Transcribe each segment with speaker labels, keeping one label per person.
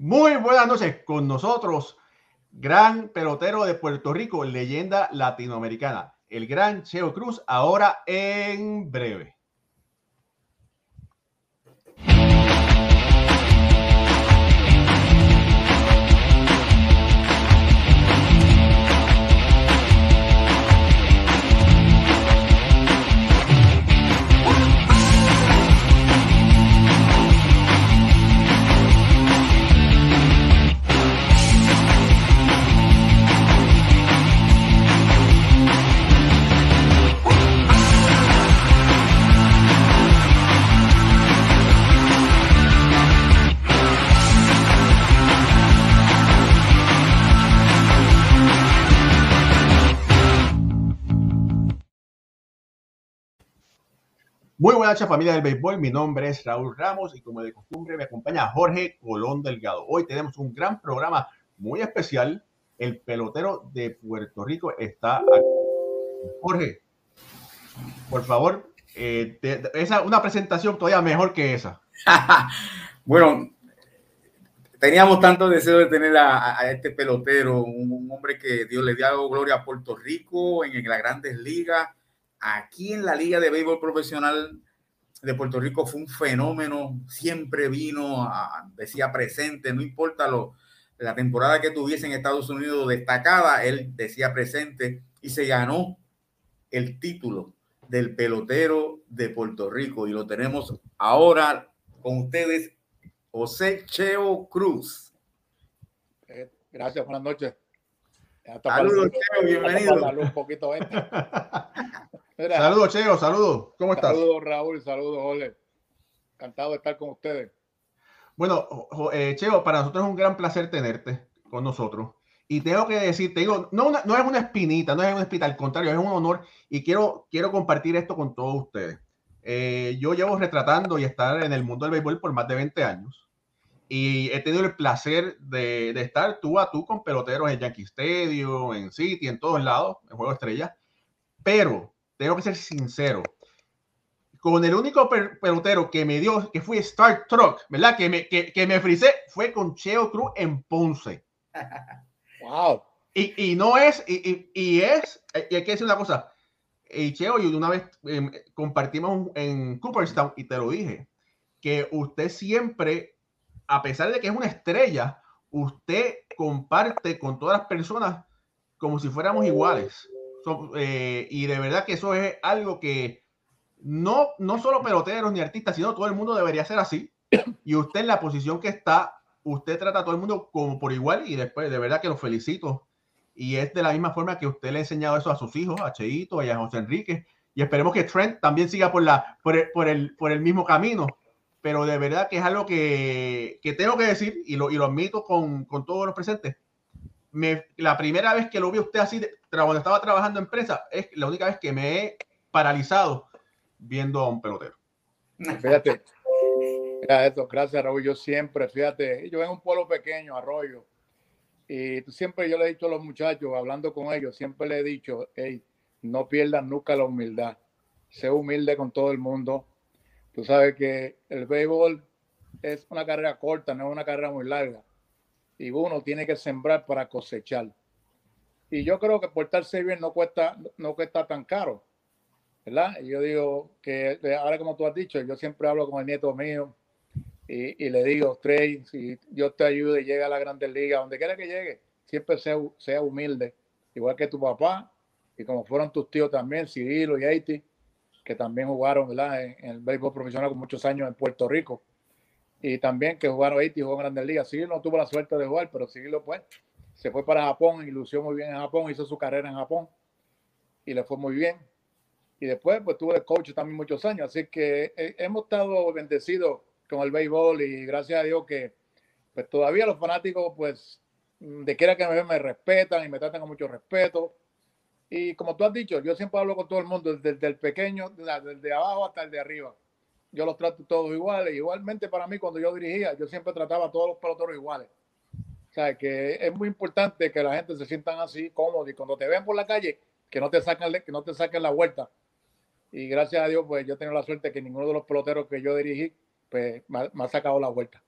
Speaker 1: Muy buenas noches con nosotros, gran pelotero de Puerto Rico, leyenda latinoamericana, el gran Cheo Cruz, ahora en breve. Muy buenas noches familia del béisbol, mi nombre es Raúl Ramos y como de costumbre me acompaña Jorge Colón Delgado. Hoy tenemos un gran programa muy especial. El pelotero de Puerto Rico está aquí. Jorge, por favor, eh, esa, una presentación todavía mejor que esa.
Speaker 2: bueno, teníamos tanto deseo de tener a, este pelotero, un, hombre que Dios le dio gloria a Puerto Rico en las grandes ligas aquí en la Liga de Béisbol Profesional de Puerto Rico fue un fenómeno, siempre vino, decía presente, no importa lo, la temporada que tuviese en Estados Unidos destacada, él decía presente y se ganó el título del pelotero de Puerto Rico y lo tenemos ahora con ustedes, José Cheo Cruz.
Speaker 3: Eh, gracias, buenas noches.
Speaker 2: Saludos, Cheo, bienvenido.
Speaker 3: Un poquito
Speaker 1: Saludos, Cheo, saludos. ¿Cómo estás?
Speaker 3: Saludos, Raúl, saludos, Ole. Encantado de estar con ustedes.
Speaker 1: Bueno, eh, Cheo, para nosotros es un gran placer tenerte con nosotros. Y tengo que decir, te digo, no, no es una espinita, no es un espita, al contrario, es un honor y quiero, quiero compartir esto con todos ustedes. Eh, yo llevo retratando y estar en el mundo del béisbol por más de 20 años y he tenido el placer de, de, estar tú a tú con peloteros en Yankee Stadium, en City, en todos lados, en Juego Estrella. Pero tengo que ser sincero. Con el único pelotero que me dio, que fue Star Trek, ¿verdad? Que me, que, que me frisé, fue con Cheo Cruz en Ponce.
Speaker 3: Wow.
Speaker 1: Y, y no es, y, y, es, y hay que decir una cosa. Y Cheo, y una vez em, compartimos en Cooperstown y te lo dije, que usted siempre, a pesar de que es una estrella, usted comparte con todas las personas como si fuéramos iguales. Eh, y de verdad que eso es algo que no, no solo peloteros ni artistas, sino todo el mundo debería ser así. Y usted en la posición que está, usted trata a todo el mundo como por igual y después de verdad que lo felicito. Y es de la misma forma que usted le ha enseñado eso a sus hijos, a Cheito y a José Enrique. Y esperemos que Trent también siga por, la, por, el, por, el, por el mismo camino. Pero de verdad que es algo que, que tengo que decir y lo, y lo admito con, con todos los presentes la primera vez que lo vi usted así, cuando estaba trabajando en empresa, es la única vez que me he paralizado viendo a un pelotero.
Speaker 3: Fíjate, mira gracias Raúl, yo siempre, fíjate, yo en un pueblo pequeño, Arroyo, y siempre yo le he dicho a los muchachos, hablando con ellos, siempre le he dicho, hey, no pierdan nunca la humildad, sé humilde con todo el mundo. Tú sabes que el béisbol es una carrera corta, no es una carrera muy larga y uno tiene que sembrar para cosechar. Y yo creo que portarse bien no cuesta, no cuesta tan caro, ¿verdad? Y yo digo que ahora como tú has dicho, yo siempre hablo con el nieto mío y, y le digo, Trey, si Dios te ayude y llega a la Grandes Ligas, donde quiera que llegue, siempre sea, sea humilde, igual que tu papá y como fueron tus tíos también, Cirilo y Haiti, que también jugaron ¿verdad? En, el béisbol profesional con muchos años en Puerto Rico y también que jugaron y jugó en Grandes Ligas. Sí, no tuvo la suerte de jugar, pero sí lo pues. Se fue para Japón y lució muy bien en Japón, hizo su carrera en Japón y le fue muy bien. Y después, pues tuvo de coach también muchos años. Así que eh, hemos estado bendecidos con el béisbol y gracias a Dios que pues todavía los fanáticos, pues, de quiera que me ven, me respetan y me tratan con mucho respeto. Y como tú has dicho, yo siempre hablo con todo el mundo, desde, el pequeño, desde abajo hasta el de arriba yo los trato todos iguales. Igualmente para mí, cuando yo dirigía, yo siempre trataba a todos los peloteros iguales. O sea, que es muy importante que la gente se sientan así cómodos y cuando te ven por la calle, que no te saquen, que no te saquen la vuelta. Y gracias a Dios, pues yo he tenido la suerte que ninguno de los peloteros que yo dirigí, pues me ha, sacado la vuelta.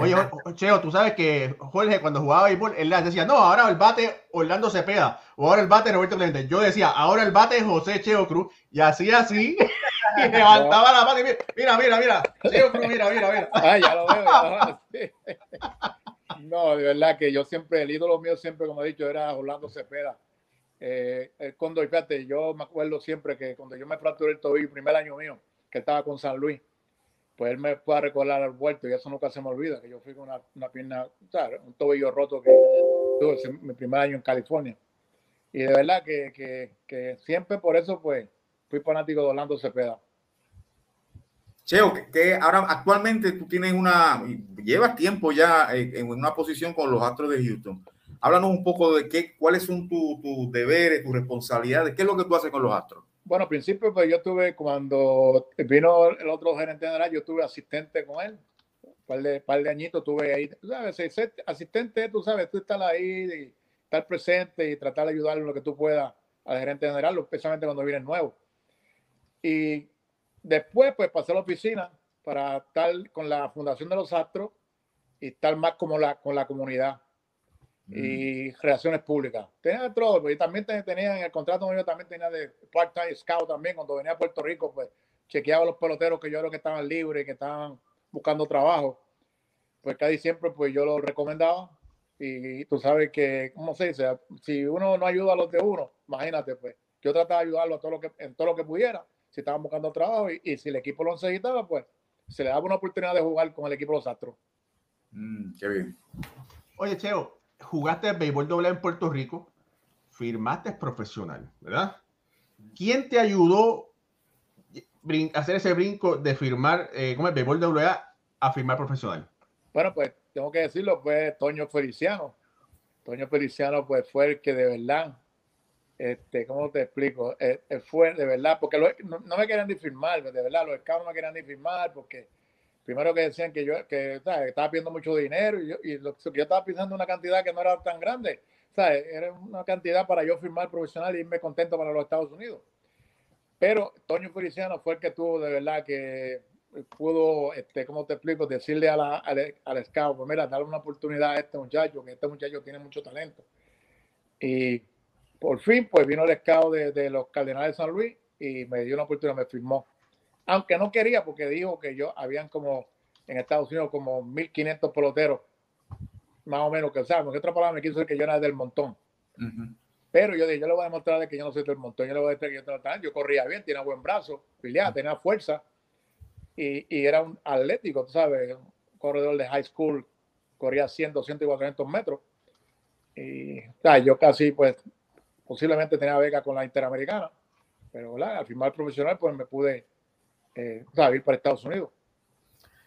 Speaker 1: Oye, Cheo, tú sabes que Jorge cuando jugaba béisbol, él decía, no, ahora el bate Orlando Cepeda, o ahora el bate Roberto Clemente. Yo decía, ahora el bate José Cheo Cruz, y así, así, y levantaba la mano y mira, mira, mira, Cheo Cruz, mira, mira, mira.
Speaker 3: Ah, ya lo veo. no, de verdad que yo siempre, el ídolo mío siempre, como he dicho, era Orlando Cepeda. Eh, cuando, fíjate, yo me acuerdo siempre que cuando yo me fracturé el tobillo, primer año mío, que estaba con San Luis, pues él me fue a recordar al vuelto y eso nunca se me olvida, que yo fui con una, una pierna, un tobillo roto que tuve mi primer año en California. Y de verdad que, que, que siempre por eso pues fui fanático de Orlando Cepeda.
Speaker 2: Cheo, que, ahora actualmente tú tienes una, llevas tiempo ya en, una posición con los Astros de Houston. Háblanos un poco de qué, cuáles son tus deberes, tus responsabilidades, qué es lo que tú haces con los Astros.
Speaker 3: Bueno, al principio, pues yo tuve, cuando vino el otro gerente general, yo tuve asistente con él. Un par de, par de añitos tuve ahí. Tú sabes, asistente, tú sabes, tú estás ahí, y estar presente y tratar de ayudar en lo que tú puedas al gerente general, especialmente cuando viene nuevo. Y después, pues pasé a la oficina para estar con la Fundación de los Astros y estar más como la, con la comunidad y mm. relaciones públicas. Tenía de todo, y también tenía en el contrato mío también tenía de part-time scout también, cuando venía a Puerto Rico, pues chequeaba los peloteros que yo creo que estaban libres, que estaban buscando trabajo. Pues casi siempre pues yo lo recomendaba y, tú sabes que, ¿cómo se dice? Si uno no ayuda a los de uno, imagínate pues, yo trataba de ayudarlo a todo lo que, en todo lo que pudiera, si estaban buscando trabajo y, si el equipo lo necesitaba, pues se le daba una oportunidad de jugar con el equipo de los Astros.
Speaker 2: Mm, qué bien.
Speaker 1: Oye, Cheo, jugaste béisbol doble en Puerto Rico, firmaste profesional, ¿verdad? ¿Quién te ayudó a hacer ese brinco de firmar, eh, como el béisbol doble a firmar profesional?
Speaker 3: Bueno, pues tengo que decirlo, fue Toño Feliciano. Toño Feliciano, pues fue el que de verdad, este, ¿cómo te explico? Eh, eh, fue de verdad, porque no, me querían ni firmar, de verdad, los scouts no me querían ni firmar porque primero que decían que yo que, estaba pidiendo mucho dinero y, yo, y lo, yo estaba pensando una cantidad que no era tan grande, ¿sabes? era una cantidad para yo firmar profesional y irme contento para los Estados Unidos. Pero Toño Feliciano fue el que tuvo de verdad que pudo, este, ¿cómo te explico? Decirle a la, al, al scout, pues mira, darle una oportunidad a este muchacho, que este muchacho tiene mucho talento. Y por fin, pues vino el scout de, de los Cardenales de San Luis y me dio una oportunidad, me firmó aunque no quería porque dijo que yo habían como en Estados Unidos como 1500 peloteros, más o menos, que o sea, en otra palabra me quiso decir que yo era del montón. Pero yo dije, yo le voy a demostrar que yo no soy del montón, yo le voy a decir que yo, yo corría bien, tenía buen brazo, peleaba, tenía fuerza y, y, era un atlético, tú sabes, un corredor de high school, corría 100, 200 y 400 metros. Y o sea, yo casi, pues, posiblemente tenía beca con la Interamericana, pero al firmar profesional, pues me pude eh, ir para Estados Unidos.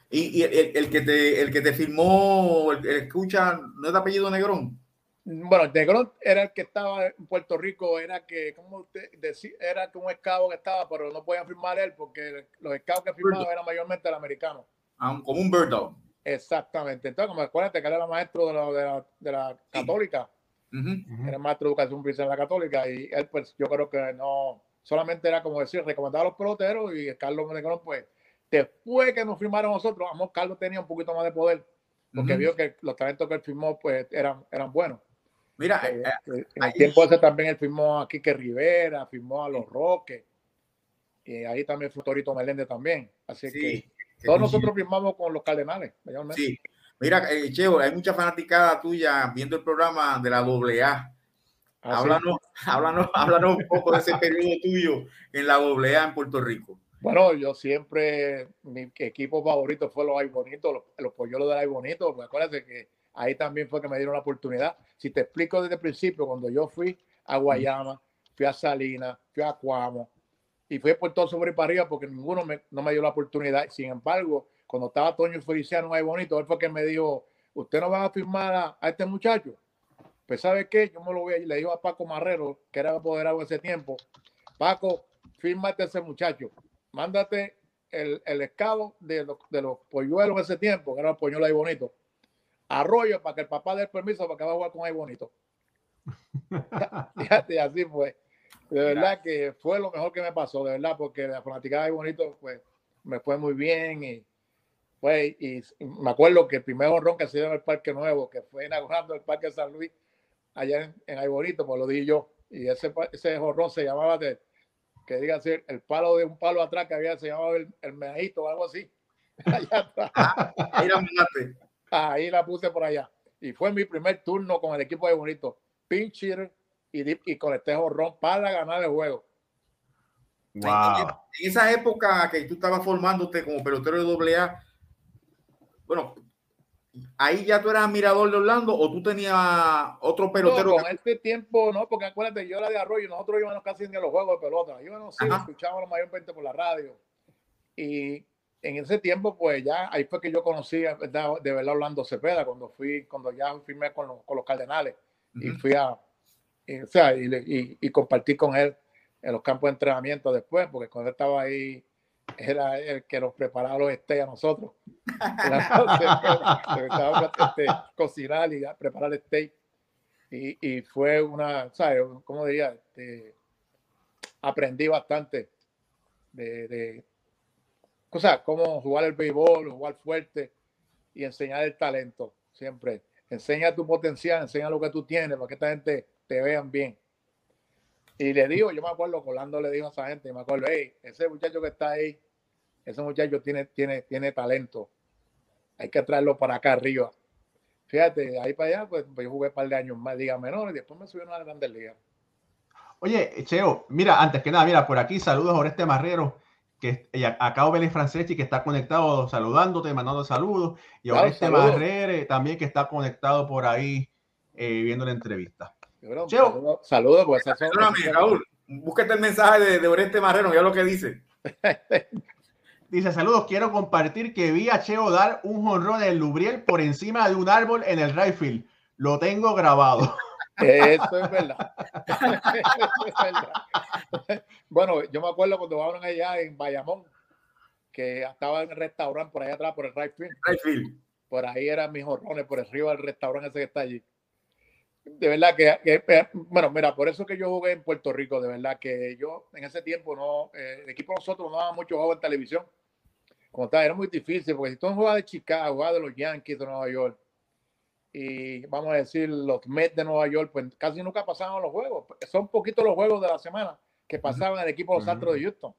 Speaker 2: Y, el, que te, el que te firmó, el, escucha, ¿no es de apellido Negrón?
Speaker 3: Bueno, Negrón era el que estaba en Puerto Rico, era que, como usted decía, era como un escabo que estaba, pero no podían firmar él porque los escabos que firmaban eran mayormente el americano.
Speaker 2: Ah, como un bird dog.
Speaker 3: Exactamente. Entonces, como acuérdate que él era maestro de la, de la, de la católica, era maestro de educación física en la católica, y él, pues, yo creo que no, solamente era como decir, recomendaba a los peloteros y Carlos Menegón, pues, después que nos firmaron nosotros, vamos, Carlos tenía un poquito más de poder, porque vio que los talentos que él firmó, pues, eran, eran buenos.
Speaker 2: Mira, eh,
Speaker 3: eh, eh, en el tiempo ese también él firmó a Quique Rivera, firmó a Los Roques, y ahí también fue Torito Meléndez también. Así que todos nosotros firmamos con los Cardenales,
Speaker 2: Sí. Mira, Cheo, hay mucha fanaticada tuya viendo el programa de la AA Ah, háblanos, háblanos, háblanos un poco de ese periodo tuyo en la doble en Puerto Rico.
Speaker 3: Bueno, yo siempre, mi equipo favorito fue los Ay Bonitos, los, los polluelos de Ay Bonitos, porque acuérdate que ahí también fue que me dieron la oportunidad. Si te explico desde el principio, cuando yo fui a Guayama, fui a Salinas, fui a Cuamo, y fui por todo sobre y para arriba porque ninguno me, no me dio la oportunidad. Sin embargo, cuando estaba Toño Feliciano Ay Bonito, él fue que me dijo, ¿usted no va a firmar a este muchacho? Pues, ¿sabe qué? Yo me lo voy a le digo a Paco Marrero, que era apoderado ese tiempo, Paco, fírmate ese muchacho, mándate el, el de los, de los polluelos ese tiempo, que era el polluelo ahí bonito, arroyo para que el papá dé el permiso para que va a jugar con ahí bonito. Fíjate, así fue. De verdad que fue lo mejor que me pasó, de verdad, porque la fanática de ahí bonito, pues, me fue muy bien y Pues, y me acuerdo que el primer honrón que se dio en el Parque Nuevo, que fue inaugurando el Parque San Luis, allá en, en Ayborito, pues lo di yo. Y ese, ese se llamaba de, que diga así, el palo de un palo atrás que había, se llamaba el, el meajito o algo así. Allá atrás.
Speaker 2: ahí, la
Speaker 3: ahí la puse por allá. Y fue mi primer turno con el equipo de Bonito. Pinch hitter y, y conecté honrón para ganar el juego.
Speaker 2: Wow. En, esa época que tú estabas formándote como pelotero de AA, bueno, ahí ya tú eras admirador de Orlando o tú tenías otro pelotero.
Speaker 3: No, con este tiempo, no, porque acuérdate, yo era de Arroyo, nosotros íbamos casi ni a los juegos de pelota, íbamos, sí, escuchábamos mayormente por la radio. Y en ese tiempo, pues ya ahí fue que yo conocí de verdad Orlando Cepeda, cuando fui, cuando ya firmé con los, con los Cardenales y fui a, y, o sea, y, y, compartí con él en los campos de entrenamiento después, porque cuando él estaba ahí era el que nos preparaba los estés a nosotros. este, cocinar y preparar el steak. Y, y, fue una, ¿sabes? ¿Cómo diría? Este, aprendí bastante de, de, o sea, cómo jugar el béisbol, jugar fuerte y enseñar el talento siempre. Enseña tu potencial, enseña lo que tú tienes para que esta gente te vean bien. Y le digo, yo me acuerdo, Colando le dijo a esa gente, me acuerdo, hey, ese muchacho que está ahí, ese muchacho tiene, tiene, tiene talento. Hay que traerlo para acá arriba. Fíjate, ahí para allá, pues, yo jugué un par de años más, ligas menores, y después me subieron a la Grandes Ligas.
Speaker 1: Oye, Cheo, mira, antes que nada, mira, por aquí saludos a este Marrero, que acá Vélez Franceschi, que está conectado, saludándote, mandando saludos, y ahora este Marrero también que está conectado por ahí, eh, viendo la entrevista.
Speaker 3: Cheo. Saludos, pues.
Speaker 2: Raúl, búsquete el mensaje de, de Oreste Marrero, ya lo que dice.
Speaker 1: Dice, saludos, quiero compartir que vi a Cheo dar un jonrón del Lubriel por encima de un árbol en el right Lo tengo grabado.
Speaker 3: Eso es verdad. Eso es verdad. Bueno, yo me acuerdo cuando estaban allá en Bayamón, que estaba en el restaurante por allá atrás, por el right field. Por ahí eran mis jorrones, por arriba del restaurante ese que está allí. De verdad que, bueno, mira, por eso que yo jugué en Puerto Rico, de verdad que yo en ese tiempo no, eh, el equipo nosotros no daba mucho juego en televisión. Como tal, era muy difícil, porque si tú jugabas de Chicago, jugabas de los Yankees de Nueva York, y vamos a decir los Mets de Nueva York, pues casi nunca pasaban los juegos. Son poquitos los juegos de la semana que pasaban el equipo de los Astros de Houston.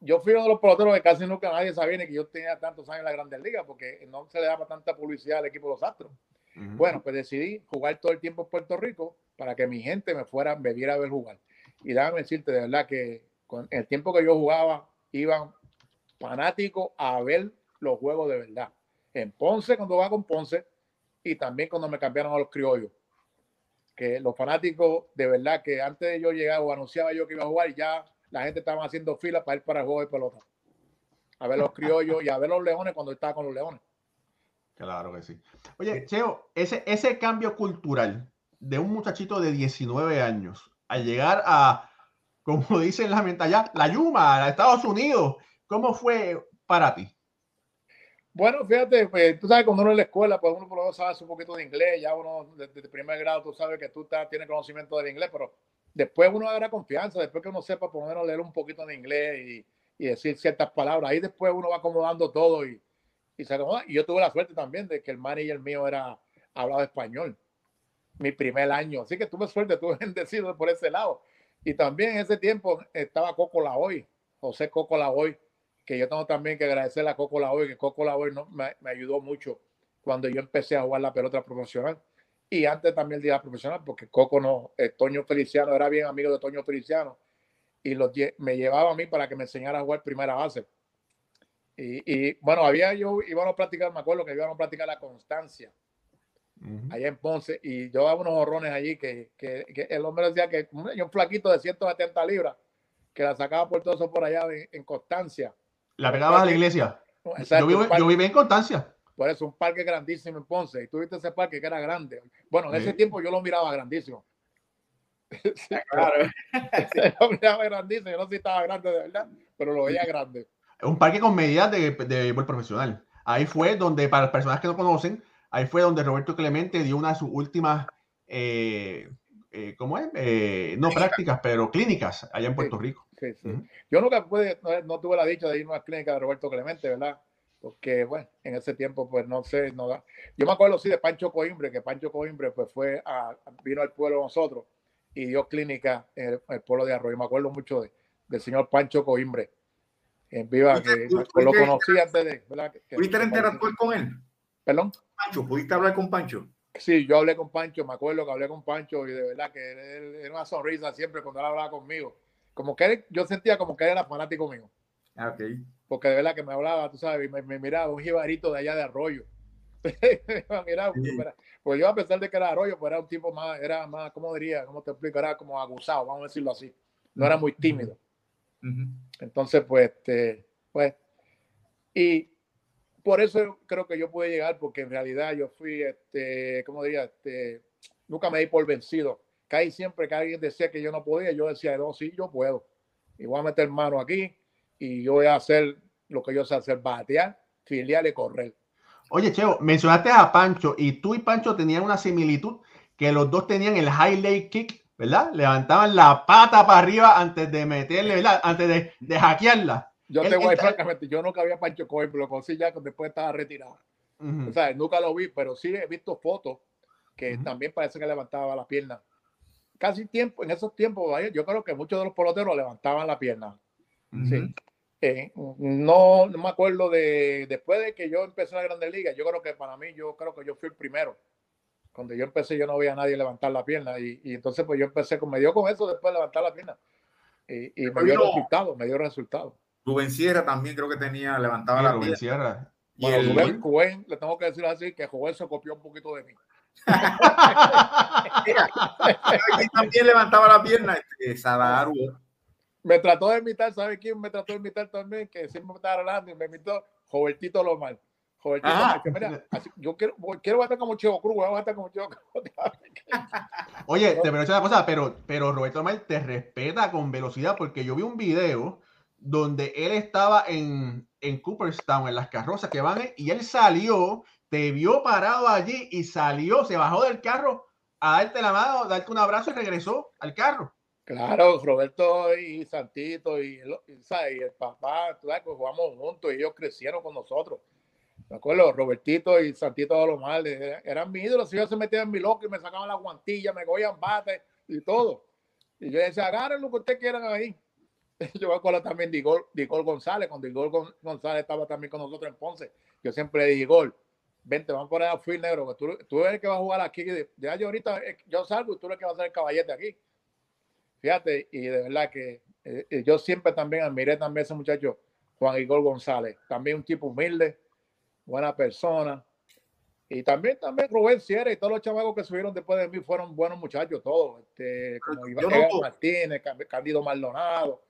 Speaker 3: Yo fui uno de los peloteros que casi nunca nadie sabía ni que yo tenía tantos años en la Grandes Ligas, porque no se le daba tanta publicidad al equipo de los Astros. Bueno, pues decidí jugar todo el tiempo en Puerto Rico para que mi gente me fuera, me viera a ver jugar. Y déjame decirte de verdad que con el tiempo que yo jugaba, iban fanáticos a ver los juegos de verdad. En Ponce, cuando va con Ponce, y también cuando me cambiaron a los criollos. Que los fanáticos, de verdad, que antes de yo llegar o anunciaba yo que iba a jugar, ya la gente estaba haciendo fila para ir para el de pelota. A ver los criollos y a ver los leones cuando estaba con los leones.
Speaker 1: Claro que sí. Oye, Cheo, ese, ese cambio cultural de un muchachito de 19 años a llegar a, como dicen la mentalidad, la Yuma, a Estados Unidos, ¿cómo fue para ti?
Speaker 3: Bueno, fíjate, pues, tú sabes, cuando uno en la escuela, pues uno por lo menos sabe un poquito de inglés, ya uno desde el primer grado tú sabes que tú tienes conocimiento del inglés, pero después uno agarra confianza, después que uno sepa por lo menos leer un poquito de inglés y, y decir ciertas palabras, ahí después uno va acomodando todo y, y yo tuve la suerte también de que el manager mío era hablaba español. Mi primer año. Así que tuve suerte, tuve bendecido por ese lado. Y también en ese tiempo estaba Coco Laoy, José Coco Laoy, que yo tengo también que agradecerle a Coco Laoy, que Coco Laoy no, me, ayudó mucho cuando yo empecé a jugar la pelota profesional. Y antes también de la profesional, porque Coco no, eh, Toño Feliciano era bien amigo de Toño Feliciano y me llevaba a mí para que me enseñara a jugar primera base. Y, bueno, había yo, íbamos a practicar, me acuerdo que íbamos a practicar la constancia allá en Ponce y yo daba unos horrones allí que, que, el hombre decía que un flaquito de 170 libras que la sacaba por todo eso por allá en, Constancia.
Speaker 1: ¿La pegabas a la iglesia? yo, vivo, yo viví en Constancia.
Speaker 3: Por eso, un parque grandísimo en Ponce. Y tú viste ese parque que era grande. Bueno, en ese tiempo yo lo miraba grandísimo. claro. lo miraba grandísimo. Yo no sé si estaba grande de verdad, pero lo veía grande
Speaker 1: un parque con medidas de, de profesional. Ahí fue donde, para las personas que no conocen, ahí fue donde Roberto Clemente dio una de sus últimas, eh, eh, ¿cómo es? Eh, no prácticas, pero clínicas allá en Puerto Rico.
Speaker 3: Sí, sí. Yo nunca pude, no, tuve la dicha de ir a una clínica de Roberto Clemente, ¿verdad? porque bueno, en ese tiempo pues no sé, no Yo me acuerdo sí de Pancho Coimbre, que Pancho Coimbre pues fue a, vino al pueblo de nosotros y dio clínica en el, pueblo de Arroyo. Me acuerdo mucho de, del señor Pancho Coimbre en viva, que lo conocí antes de...
Speaker 2: ¿Pudiste interactuar con él?
Speaker 3: ¿Perdón?
Speaker 2: Pancho, ¿pudiste hablar con Pancho?
Speaker 3: Sí, yo hablé con Pancho, me acuerdo que hablé con Pancho y de verdad que era una sonrisa siempre cuando él hablaba conmigo. Como que yo sentía como que él era fanático mío.
Speaker 2: Ah, okay.
Speaker 3: Porque de verdad que me hablaba, tú sabes, me, me miraba un jibarito de allá de Arroyo. Mira, pues yo a pesar de que era Arroyo, pues era un tipo más, era más, ¿cómo diría? ¿Cómo te explico? Era como aguzado, vamos a decirlo así. No era muy tímido. Entonces, pues, este, pues, y por eso creo que yo pude llegar, porque en realidad yo fui, este, ¿cómo diría? Este, nunca me di por vencido. Caí siempre que alguien decía que yo no podía, yo decía, no, sí, yo puedo. Y voy a meter mano aquí y yo voy a hacer lo que yo sé hacer, batear, filial y correr.
Speaker 1: Oye, Cheo, mencionaste a Pancho y tú y Pancho tenían una similitud que los dos tenían el highlight kick, ¿verdad? Levantaban la pata para arriba antes de meterle, ¿verdad? Antes de, de hackearla.
Speaker 3: Yo te voy francamente, yo nunca había Pancho Cohen, pero lo conocí ya después estaba retirado. O sea, nunca lo vi, pero sí he visto fotos que también parece que levantaba la pierna. Casi tiempo, en esos tiempos, yo creo que muchos de los peloteros levantaban la pierna. Sí. Eh, no, no, me acuerdo de después de que yo empecé la Grandes Ligas, yo creo que para mí, yo creo que yo fui el primero. Cuando yo empecé, yo no veía a nadie levantar la pierna y, y entonces pues yo empecé con, me dio con eso después de levantar la pierna y, y me dio resultado, me dio resultado.
Speaker 2: Rubén Sierra también creo que tenía, levantaba la Rubén
Speaker 1: Sierra.
Speaker 3: Y el... Rubén, le tengo que decir así, que Joel se copió un poquito de mí.
Speaker 2: también levantaba la pierna, este, Sadaru.
Speaker 3: Me trató de imitar, ¿sabe quién me trató de imitar también? Que siempre me estaba hablando y me imitó Jobertito Lomar. Mira, así, yo quiero, quiero bater como Chivo Cruz, voy a como Cruz.
Speaker 1: Oye, te voy a una cosa, pero, pero Roberto Lomar te respeta con velocidad porque yo vi un video donde él estaba en, en Cooperstown, en las carrozas que van, y él salió, te vio parado allí y salió, se bajó del carro a darte la mano, darte un abrazo y regresó al carro.
Speaker 3: Claro, Roberto y Santito y, el papá, tú sabes, pues jugamos juntos y ellos crecieron con nosotros. ¿De acuerdo? Robertito y Santito de los males eran mis ídolos. Ellos se metían en mi loco y me sacaban la guantilla, me cogían bate y todo. Y yo decía, agarren lo que ustedes quieran ahí. yo me acuerdo también de Igor, González, cuando Igor González estaba también con nosotros en Ponce. Yo siempre le dije, Igor, vente, vamos a poner a Phil Negro, que tú, tú, eres el que va a jugar aquí. Ya yo ahorita, eh, yo salgo y tú eres el que va a ser el caballete aquí. Fíjate, y de verdad que eh, eh, yo siempre también admiré también a ese muchacho, Juan Igor González. También un tipo humilde, buena persona. Y también, también Rubén Sierra y todos los chavagos que subieron después de mí fueron buenos muchachos, todos. Este, como Iván Martínez, Candido Maldonado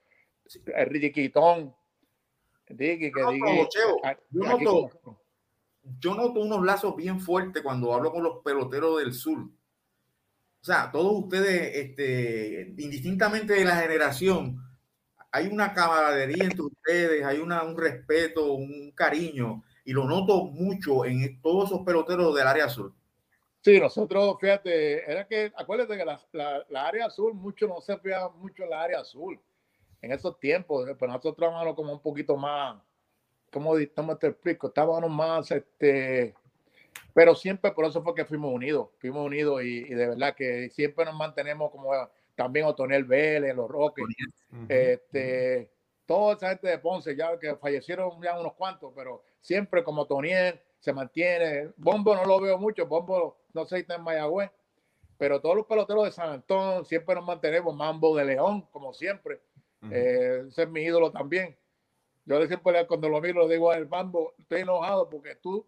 Speaker 3: Ricky Quitón.
Speaker 2: que yo, noto, unos lazos bien fuertes cuando hablo con los peloteros del sur. O sea, todos ustedes, este, indistintamente de la generación, hay una camaradería entre ustedes, hay una, un respeto, un cariño, y lo noto mucho en todos esos peloteros del área sur.
Speaker 3: Sí, nosotros, fíjate, era que, acuérdate que la, la, área azul, mucho no se fía mucho en la área azul en esos tiempos, pero pues nosotros trabajamos como un poquito más, ¿cómo, te explico? Estábamos más, este, pero siempre por eso fue que fuimos unidos, fuimos unidos y, de verdad que siempre nos mantenemos como también Otoniel Vélez, los Roques, este, toda esa gente de Ponce, ya que fallecieron ya unos cuantos, pero siempre como Otoniel se mantiene. Bombo no lo veo mucho, Bombo no sé si está en Mayagüez, pero todos los peloteros de San Antonio siempre nos mantenemos, Mambo de León, como siempre. Eh, ese es mi ídolo también. Yo siempre cuando lo miro le digo al Mambo, estoy enojado porque tú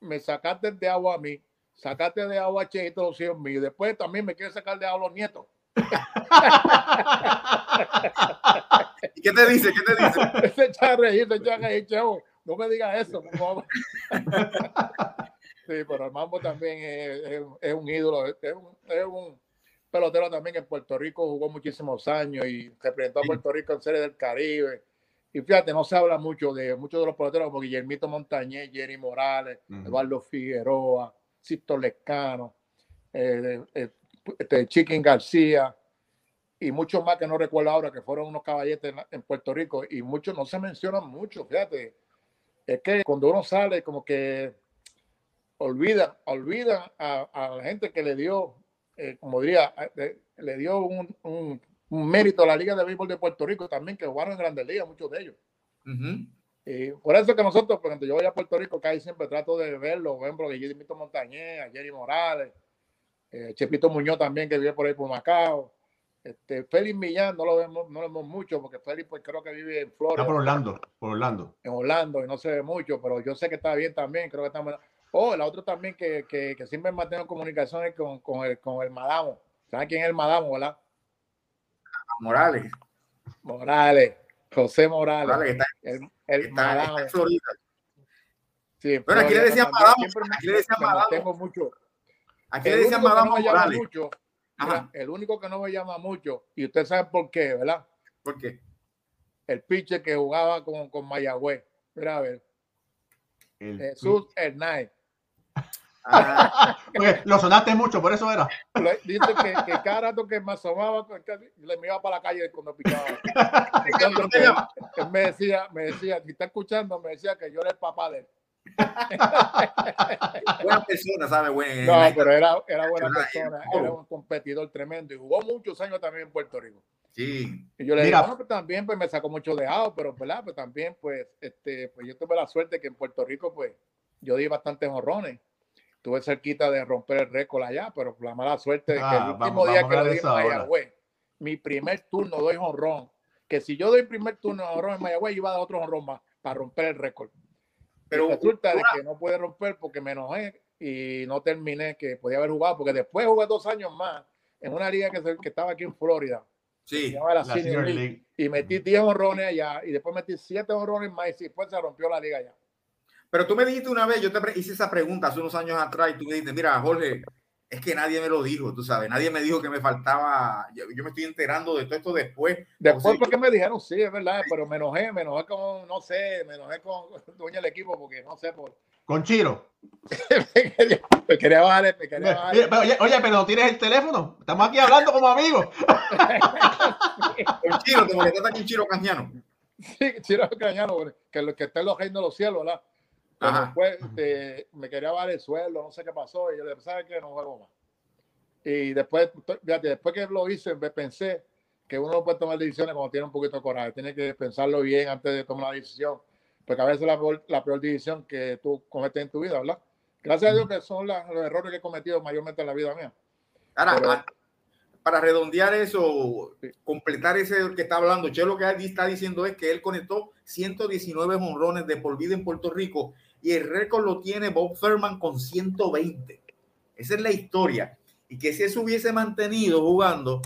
Speaker 3: me sacaste de agua a mí, sacaste de agua a Cheito los hijos míos, después también me quieres sacar de agua a los nietos.
Speaker 2: ¿Y qué te dice? ¿Qué te dice?
Speaker 3: se echa a reír, se echa a reír, No me digas eso, por favor. sí, pero el Mambo también es, es, un ídolo, es un, es un pelotero también en Puerto Rico, jugó muchísimos años y representó a Puerto Rico en Serie del Caribe. Y fíjate, no se habla mucho de muchos de los peloteros como Guillermito Montañez, Jerry Morales, Eduardo Figueroa, Sisto Lescano, eh, eh, este, Chiquín García y muchos más que no recuerdo ahora que fueron unos caballetes en, Puerto Rico y muchos no se mencionan mucho, fíjate. Es que cuando uno sale, como que olvida, olvida a, la gente que le dio, eh, como diría, le dio un, un, mérito a la Liga de Béisbol de Puerto Rico también, que jugaron en Grandes Ligas, muchos de ellos. Y por eso que nosotros, cuando yo voy a Puerto Rico, casi siempre trato de verlo, por ejemplo, Jimito Montañez, a Jerry Morales, eh, Chepito Muñoz también, que vive por ahí por Macao. Este, Félix Millán no lo vemos, no lo vemos mucho porque Félix pues creo que vive en Florida.
Speaker 1: Está por Orlando, por Orlando.
Speaker 3: En Orlando y no se ve mucho, pero yo sé que está bien también, creo que está Oh, la otra también que, que, que siempre mantengo comunicaciones con, con, el, con el Madamo. ¿Sabes quién es el Madamo, verdad?
Speaker 2: Morales.
Speaker 3: Morales. José Morales. Morales está, el, el
Speaker 2: está, en Florida. Sí, bueno, aquí le decían Madamo. Aquí le decían Madamo.
Speaker 3: Tengo mucho.
Speaker 2: Aquí le decían Madamo
Speaker 3: Morales. Mucho, el único que no me llama mucho, y usted sabe por qué, ¿verdad?
Speaker 2: ¿Por qué?
Speaker 3: El pitcher que jugaba con, con Mayagüez. Mira a ver. Jesús Hernández.
Speaker 1: Ah. lo sonaste mucho, por eso era.
Speaker 3: Dice que, que cada rato que me asomaba, le me iba para la calle cuando picaba. él me decía, me decía, si está escuchando, me decía que yo era el papá de él.
Speaker 2: Buena persona, ¿sabe?
Speaker 3: no, pero era, era buena persona, era un competidor tremendo y jugó muchos años también en Puerto Rico.
Speaker 2: Sí.
Speaker 3: Y yo le dije, bueno, pues también pues me sacó mucho de pero ¿verdad? Pues también, pues, este, pues yo tuve la suerte que en Puerto Rico, pues, yo di bastantes honrones. Tuve cerquita de romper el récord allá, pero la mala suerte de que el ah, último día que le di en Mayagüez, mi primer turno doy honrón, que si yo doy primer turno honrón en Mayagüez, iba a dar otro honrón más para romper el récord. Pero resulta de que no puede romper porque me enojé y no terminé que podía haber jugado, porque después jugué dos años más en una liga que, que estaba aquí en Florida.
Speaker 2: Sí,
Speaker 3: y metí 10 honrones allá y después metí 7 honrones más y después se rompió la liga allá.
Speaker 2: Pero tú me dijiste una vez, yo te hice esa pregunta hace unos años atrás y tú me dijiste, mira, Jorge, es que nadie me lo dijo, tú sabes, nadie me dijo que me faltaba, yo, me estoy enterando de todo esto después.
Speaker 3: Después porque me dijeron, sí, es verdad, pero me enojé, me enojé con, no sé, me enojé con dueño del equipo porque no sé por...
Speaker 1: Con Chiro.
Speaker 3: me, quería, bajar, me quería bajar.
Speaker 1: Oye, oye, pero no tienes el teléfono, estamos aquí hablando como amigos.
Speaker 2: con Chiro, te molestaste con Chiro Cañano.
Speaker 3: Sí, Chiro Cañano, que, lo, que está en los reinos de los cielos, ¿verdad? Después este, me quería bajar el sueldo, no sé qué pasó, y yo le dije, ¿sabes qué? No juego más. Y después, después que lo hice, pensé que uno no puede tomar decisiones cuando tiene un poquito de coraje, tiene que pensarlo bien antes de tomar la decisión, porque a veces es la peor, la peor decisión que tú cometes en tu vida, ¿verdad? Gracias a Dios que son los errores que he cometido mayormente en la vida mía.
Speaker 2: Ahora, para redondear eso, completar ese que está hablando, Che lo que está diciendo es que él conectó 119 honrones de por vida en Puerto Rico y el récord lo tiene Bob Thurman con 120. Esa es la historia. Y que si eso hubiese mantenido jugando,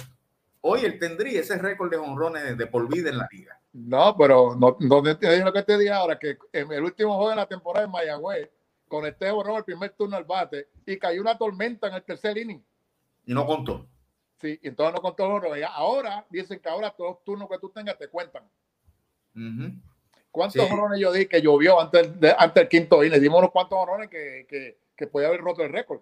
Speaker 2: hoy él tendría ese récord de honrones de por vida en la liga.
Speaker 3: No, pero no, no lo que te dije ahora, que en el último juego de la temporada en Mayagüez, con este honrón el primer turno al bate y cayó una tormenta en el tercer inning.
Speaker 2: Y no contó.
Speaker 3: Sí, y entonces no contó los Ahora dicen que ahora todos los turnos que tú tengas te cuentan. ¿Cuántos sí. yo di que llovió antes, de, antes del quinto inning? Dimos unos cuantos honrones que, que, que podía haber roto el récord.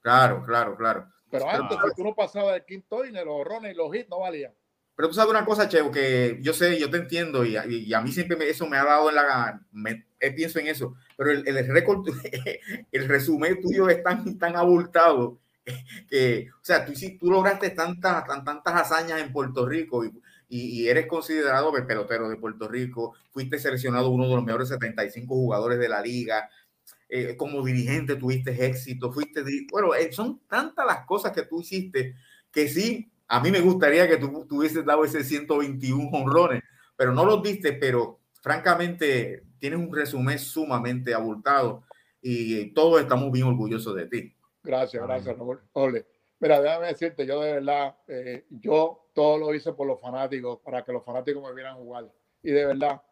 Speaker 2: Claro, claro, claro.
Speaker 3: Pero antes, si tú no pasabas del quinto inning, los honrones y los hits no valían.
Speaker 2: Pero tú sabes una cosa, Chevo, que yo sé, yo te entiendo y, y, a mí siempre eso me ha dado en la... Me, eh, pienso en eso, pero el, el récord, el resumen tuyo es tan, tan abultado que, o sea, tú, tú lograste tantas, tantas hazañas en Puerto Rico y, y, eres considerado el pelotero de Puerto Rico, fuiste seleccionado uno de los mejores 75 jugadores de la liga, eh, como dirigente tuviste éxito, fuiste, bueno, eh, son tantas las cosas que tú hiciste que sí, a mí me gustaría que tú hubieses dado ese 121 honrones, pero no los diste, pero francamente tienes un resumen sumamente abultado y todos estamos bien orgullosos de ti.
Speaker 3: Gracias, gracias, Ole. Mira, déjame decirte, yo de verdad, eh, yo todo lo hice por los fanáticos, para que los fanáticos me vieran jugar. Y de verdad,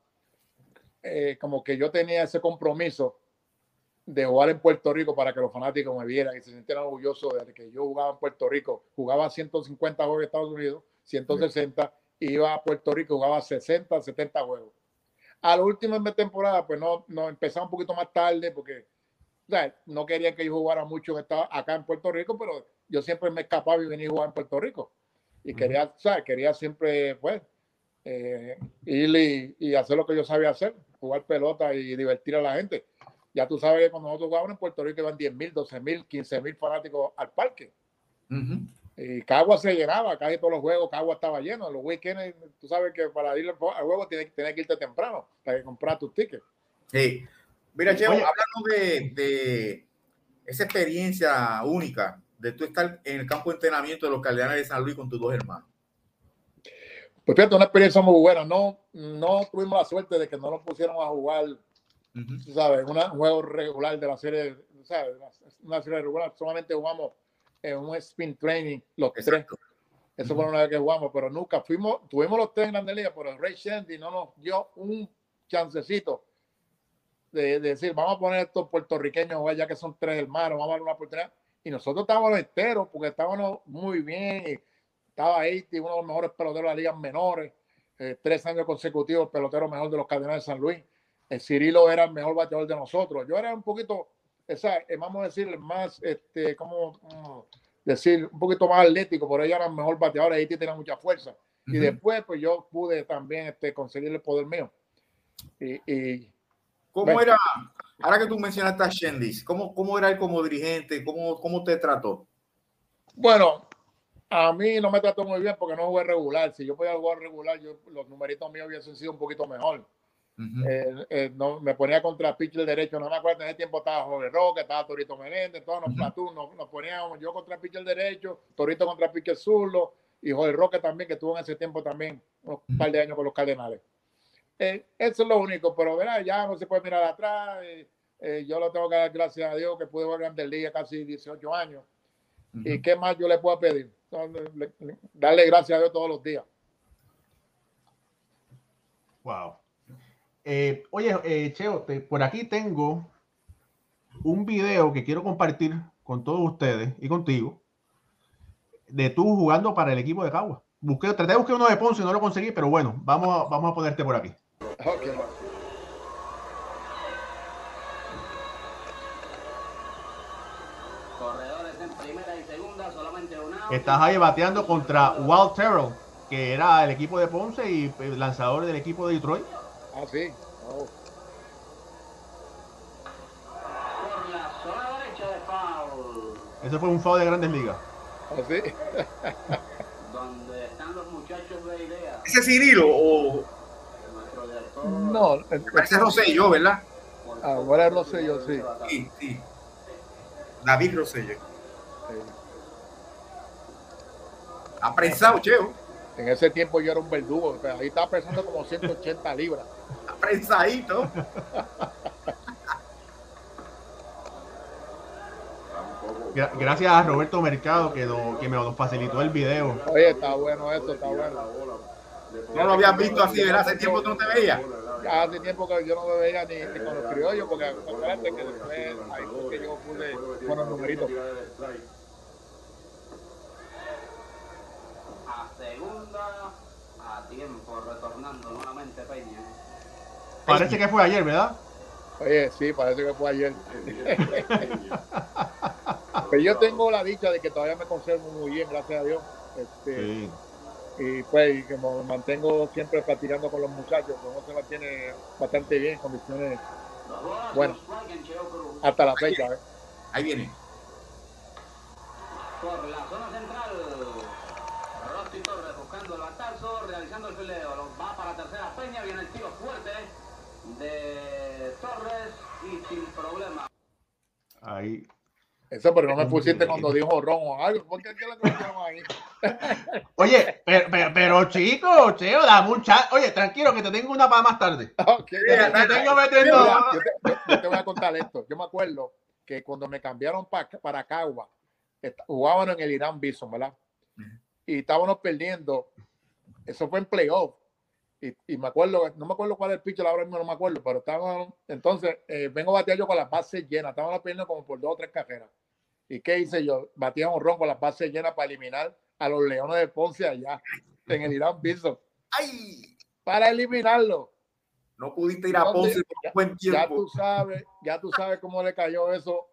Speaker 3: eh, como que yo tenía ese compromiso de jugar en Puerto Rico para que los fanáticos me vieran y se sintieran orgullosos de que yo jugaba en Puerto Rico. Jugaba 150 juegos en Estados Unidos, 160, iba a Puerto Rico, jugaba 60, 70 juegos. A la última temporada, pues no, no empezaba un poquito más tarde porque no quería que yo jugara mucho acá en Puerto Rico, pero yo siempre me escapaba y venía a jugar en Puerto Rico. Y quería, ¿sabes? Quería siempre, pues, eh, ir y, hacer lo que yo sabía hacer, jugar pelota y divertir a la gente. Ya tú sabes que cuando nosotros jugábamos en Puerto Rico iban 10 mil, 12 mil, 15 mil fanáticos al parque. Y Cagua se llenaba, casi todos los juegos Cagua estaba lleno. Los weekends, tú sabes que para ir al juego tienes, que irte temprano para comprar tus tickets.
Speaker 2: Sí. Mira, Cheo, hablando de, de, esa experiencia única de tú estar en el campo de entrenamiento de los Cardenales de San Luis con tus dos hermanos.
Speaker 3: Pues fíjate, una experiencia muy buena. No, no tuvimos la suerte de que no nos pusieron a jugar, sabes, un juego regular de la serie, ¿sabes? Una serie regular. Solamente jugamos en un spin training los tres. Eso fue una vez que jugamos, pero nunca fuimos, tuvimos los tres en la liga, pero el Ray Shandy no nos dio un chancecito de, decir, vamos a poner estos puertorriqueños, ya que son tres hermanos, vamos a dar una oportunidad. Y nosotros estábamos enteros porque estábamos muy bien. Y estaba ahí, uno de los mejores peloteros de las ligas menores, eh, tres años consecutivos, pelotero mejor de los Cardenales de San Luis. El Cirilo era el mejor bateador de nosotros. Yo era un poquito, esa, eh, vamos a decir, más, este, como decir, un poquito más atlético, por ella era el mejor bateador, ahí tenía mucha fuerza. Y después, pues yo pude también este, conseguir el poder mío. Y,
Speaker 2: ¿Cómo era, ahora que tú mencionaste a Shendis, ¿cómo, cómo era él como dirigente? ¿Cómo, ¿Cómo te trató?
Speaker 3: Bueno, a mí no me trató muy bien porque no jugué regular. Si yo podía jugar regular, yo, los numeritos míos hubiesen sido un poquito mejor. Eh, eh, no, me ponía contra pitcher derecho, no me acuerdo, en ese tiempo estaba Jorge Roque, estaba Torito Menéndez, todos los uh nos, poníamos yo contra pitcher derecho, Torito contra pitcher zurdo y Jorge Roque también, que tuvo en ese tiempo también un par de años con los Cardenales. Eh, eso es lo único, pero ¿verdad? ya no se puede mirar atrás. Eh, eh, yo lo tengo que dar gracias a Dios que pude jugar Grandes Ligas casi 18 años. ¿Y qué más yo le puedo pedir? darle gracias a Dios todos los días.
Speaker 1: Wow. oye, Cheo, por aquí tengo un video que quiero compartir con todos ustedes y contigo de tú jugando para el equipo de Cagua. Busqué, traté de buscar uno de Ponce y no lo conseguí, pero bueno, vamos a, vamos a ponerte por aquí. Estás ahí bateando contra Walt Terrell, que era el equipo de Ponce y el lanzador del equipo de Detroit.
Speaker 3: Ah, sí. Oh.
Speaker 1: Ese fue un foul de grandes ligas.
Speaker 3: Ah, sí.
Speaker 2: están los muchachos de idea. ¿Ese es Cirilo o.?
Speaker 3: No,
Speaker 2: ese es Rosselló, ¿verdad?
Speaker 3: Ahora es Rosselló, sí.
Speaker 2: Sí, sí. David Rosselló. Aprensado, Cheo.
Speaker 3: En ese tiempo yo era un verdugo, ahí estaba pesando como 180 libras.
Speaker 2: Aprensadito.
Speaker 1: Gracias a Roberto Mercado que, que me nos facilitó el video.
Speaker 3: Oye, está bueno eso, está bueno.
Speaker 2: No lo habías visto así, ¿verdad? Hace tiempo que no te veías.
Speaker 3: hace tiempo que yo no me veía ni, con los criollos, porque acuérdate que después ahí fue que yo puse con los numeritos.
Speaker 4: A segunda, a tiempo, retornando nuevamente Peña.
Speaker 1: Parece que fue ayer, ¿verdad?
Speaker 3: Oye, sí, parece que fue ayer. Pero yo tengo la dicha de que todavía me conservo muy bien, gracias a Dios. Este, Y pues que me mantengo siempre practicando con los muchachos, uno se mantiene bastante bien, en condiciones bueno, hasta la fecha. ¿eh?
Speaker 2: Ahí viene.
Speaker 4: Por la zona central, Rossi Torres buscando el batazo, realizando el fileo, va para la tercera peña, viene el tiro fuerte de Torres y sin problema.
Speaker 1: Ahí
Speaker 3: eso, pero no me pusiste cuando dijo ron o algo. ¿Por qué, qué lo ahí?
Speaker 1: Oye, pero, pero, chico, Cheo, da mucha. Oye, tranquilo, que te tengo una para más tarde.
Speaker 3: Okay, te, tengo metiendo. Yo, te, voy a contar esto. Yo me acuerdo que cuando me cambiaron para, para Cagua, jugábamos en el Irán Bison, ¿verdad? Y estábamos perdiendo. Eso fue en playoff. Y, me acuerdo, no me acuerdo cuál es el pitcher, ahora mismo no me acuerdo, pero estábamos, entonces, eh, vengo a batear yo con las bases llenas, estábamos perdiendo como por dos o tres carreras. ¿Y qué hice yo? Batía un ron con las bases llenas para eliminar a los Leones de Ponce allá, en el Irán Bison.
Speaker 2: ¡Ay!
Speaker 3: Para eliminarlo.
Speaker 2: No pudiste ir a Ponce por un buen tiempo.
Speaker 3: Ya tú sabes, ya tú sabes cómo le cayó eso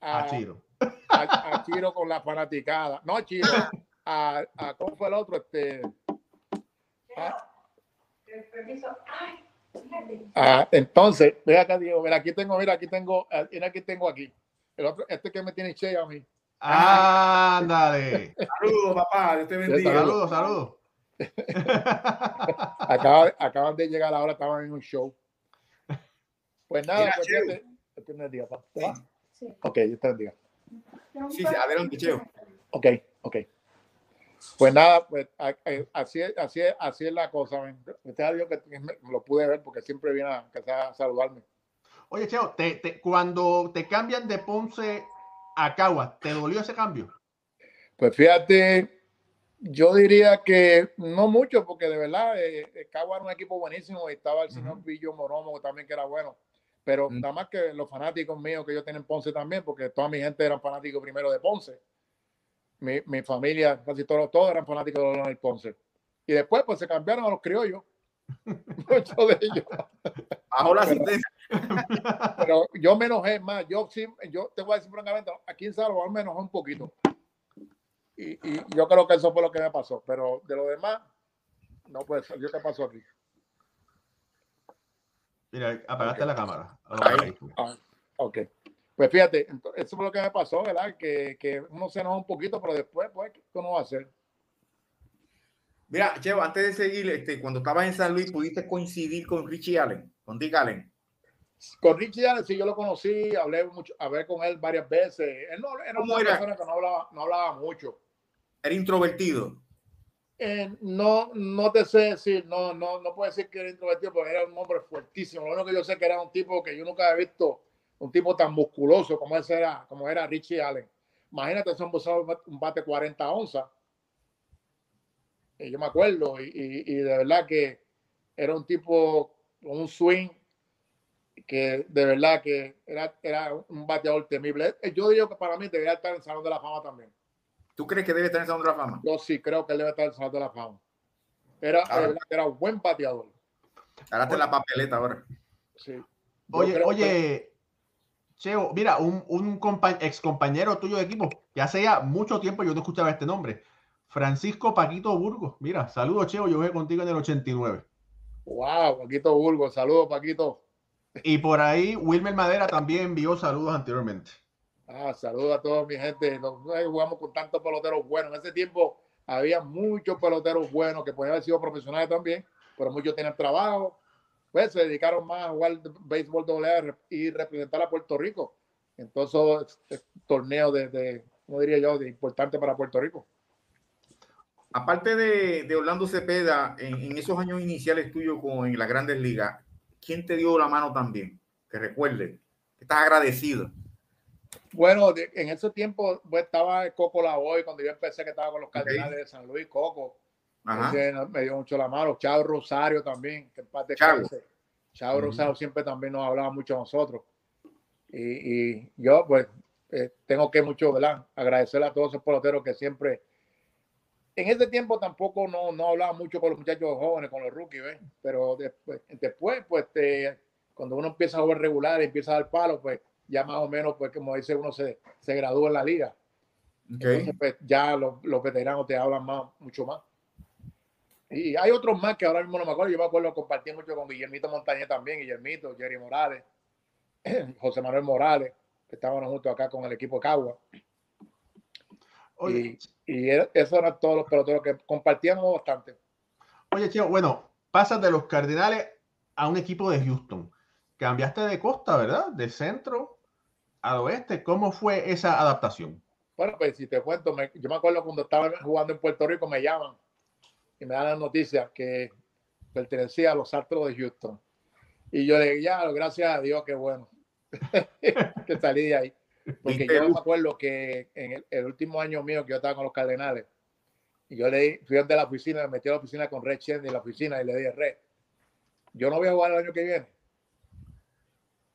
Speaker 1: a, Chiro.
Speaker 3: A, Chiro con la fanaticada. No a Chiro, a, ¿cómo fue el otro? Este, Ah, entonces, ve acá, Diego, mira, aquí tengo, mira, aquí tengo, ah, mira, aquí tengo aquí. El otro, este que me tiene che a mí.
Speaker 1: Ándale.
Speaker 2: Saludos, papá. Dios te bendiga.
Speaker 1: Saludos, saludos.
Speaker 3: Acaban, acaban de llegar ahora, estaban en un show. Pues nada,
Speaker 2: Mira,
Speaker 3: pues este no es día. ¿Te va?
Speaker 5: Sí.
Speaker 3: Ok, Dios te bendiga.
Speaker 2: Sí, sí, adelante, Cheo.
Speaker 3: Ok, ok. Pues nada, pues así es, así es, así es la cosa. Gracias a Dios que me- lo pude ver porque siempre viene a, a saludarme.
Speaker 1: Oye, Cheo, te, te- cuando te cambian de Ponce a Cagua, ¿te dolió ese cambio?
Speaker 3: Pues fíjate, yo diría que no mucho, porque de verdad eh, eh, Cagua era un equipo buenísimo y estaba el señor
Speaker 1: Ujú.
Speaker 3: Pillo Moromo también que era bueno. Pero
Speaker 2: Mm.
Speaker 3: nada más que los fanáticos míos que yo tenía en Ponce también, porque toda mi gente eran fanáticos primero de Ponce. Mi, mi familia, casi todos, todos eran fanáticos de Leonel Ponce. Y después pues se cambiaron a los criollos. Muchos de ellos.
Speaker 2: Bajo la asistencia.
Speaker 3: Pero yo me enojé más. Yo sí, yo te voy a decir francamente, aquí en Salvador me enojé un poquito. Y, y yo creo que eso fue lo que me pasó. Pero de lo demás, no puede ser. Yo te paso aquí.
Speaker 1: Mira, apagaste la cámara.
Speaker 2: Ahí.
Speaker 3: Ah, ok. Pues fíjate, eso fue lo que me pasó, ¿verdad? Que, que uno se enoja un poquito, pero después, pues, ¿qué uno va a hacer?
Speaker 2: Mira, Cheo, antes de seguir, este, cuando estabas en San Luis, ¿pudiste coincidir con Richie Allen, con Dick Allen?
Speaker 3: Con Richie Allen, sí, yo lo conocí, hablé mucho, hablé con él varias veces. Él no era
Speaker 2: ¿Cómo
Speaker 3: una
Speaker 2: era?
Speaker 3: persona que no hablaba, no hablaba mucho.
Speaker 2: Era introvertido.
Speaker 3: Eh, no, no te sé decir, no, no, no puedo decir que era introvertido, porque era un hombre fuertísimo. Lo único que yo sé que era un tipo que yo nunca había visto, un tipo tan musculoso como ese era, como era Richie Allen. Imagínate, son un bate 40 onzas. Y yo me acuerdo, y, y- y de verdad que era un tipo con un swing que de verdad que era, era un bateador temible. Eh, Yo digo que para mí debería estar en el Salón de la Fama también.
Speaker 2: ¿Tú crees que debe estar en Salón de la Fama?
Speaker 3: Yo sí creo que él debe estar en el Salón de la Fama. Era, de
Speaker 2: Ahora.
Speaker 3: verdad que era un buen bateador.
Speaker 2: Hágate la papeleta ahora.
Speaker 3: Sí. Yo
Speaker 1: Oye,
Speaker 3: creo que-
Speaker 1: oye, Cheo, mira, un, un compa- ex compañero tuyo de equipo, que hace ya mucho tiempo yo no escuchaba este nombre, Francisco Paquito Burgos. Mira, saludos, Cheo, yo jugué contigo en el 89.
Speaker 3: Wow, Paquito Burgos. Saludos, Paquito.
Speaker 1: Y por ahí Wilmer Madera también envió saludos anteriormente.
Speaker 3: Ah, saludos a toda mi gente. Nos- eh, jugamos con tantos peloteros buenos. En ese tiempo había muchos peloteros buenos que podían haber sido profesionales también, pero muchos tenían trabajo. Pues se dedicaron más a jugar béisbol doble y representar a Puerto Rico en todos esos eh, torneos de, de, ¿cómo diría yo?, de importante para Puerto Rico.
Speaker 2: Aparte de, de Orlando Cepeda, en, en esos años iniciales tuyos con, en las grandes ligas, ¿quién te dio la mano también? Que recuerde, que estás agradecido.
Speaker 3: Bueno, de- en ese tiempo pues, estaba Coco Lavoy, cuando yo empecé que estaba con los Cardenales de San Luis, Coco. Ese nos- me dio mucho la mano. Chavo Rosario también, que en paz
Speaker 2: Chavo.
Speaker 3: Rosario siempre también nos hablaba mucho a nosotros. Y, y yo, pues, eh, tengo que mucho, ¿verdad? Agradecerle a todos esos peloteros que siempre. En ese tiempo tampoco no, no hablaba mucho con los muchachos jóvenes, con los rookies, ¿ves? Pero después, después pues, te- cuando uno empieza a jugar regular y empieza a dar palo, pues, ya más o menos, pues, como dice uno, se, se gradúa en la liga.
Speaker 2: Ok.
Speaker 3: Entonces, pues, ya los, los veteranos te hablan más, mucho más. Y hay otros más que ahora mismo no me acuerdo. Yo me acuerdo compartí mucho con Guillermito Montañez también, Guillermito, Jerry Morales, José Manuel Morales, que estaban juntos acá con el equipo de Cagua.
Speaker 1: Oye,
Speaker 3: Y, y era- esos eran todos los peloteros que compartíamos bastante.
Speaker 1: oye, Cheo, bueno, pasas de los Cardinales a un equipo de Houston. Cambiaste de costa, ¿verdad? De centro al oeste. ¿Cómo fue esa adaptación?
Speaker 3: Bueno, pues si te cuento, me- yo me acuerdo cuando estaba jugando en Puerto Rico, me llaman y me dan la noticia que pertenecía a los Astros de Houston. Y yo le dije, ya, gracias a Dios, qué bueno que salí de ahí. Porque yo me acuerdo que en el, el último año mío que yo estaba con los Cardenales, y yo le di, fui de la oficina, me metí a la oficina con Red Chen en la oficina y le dije, Red, yo no voy a jugar el año que viene.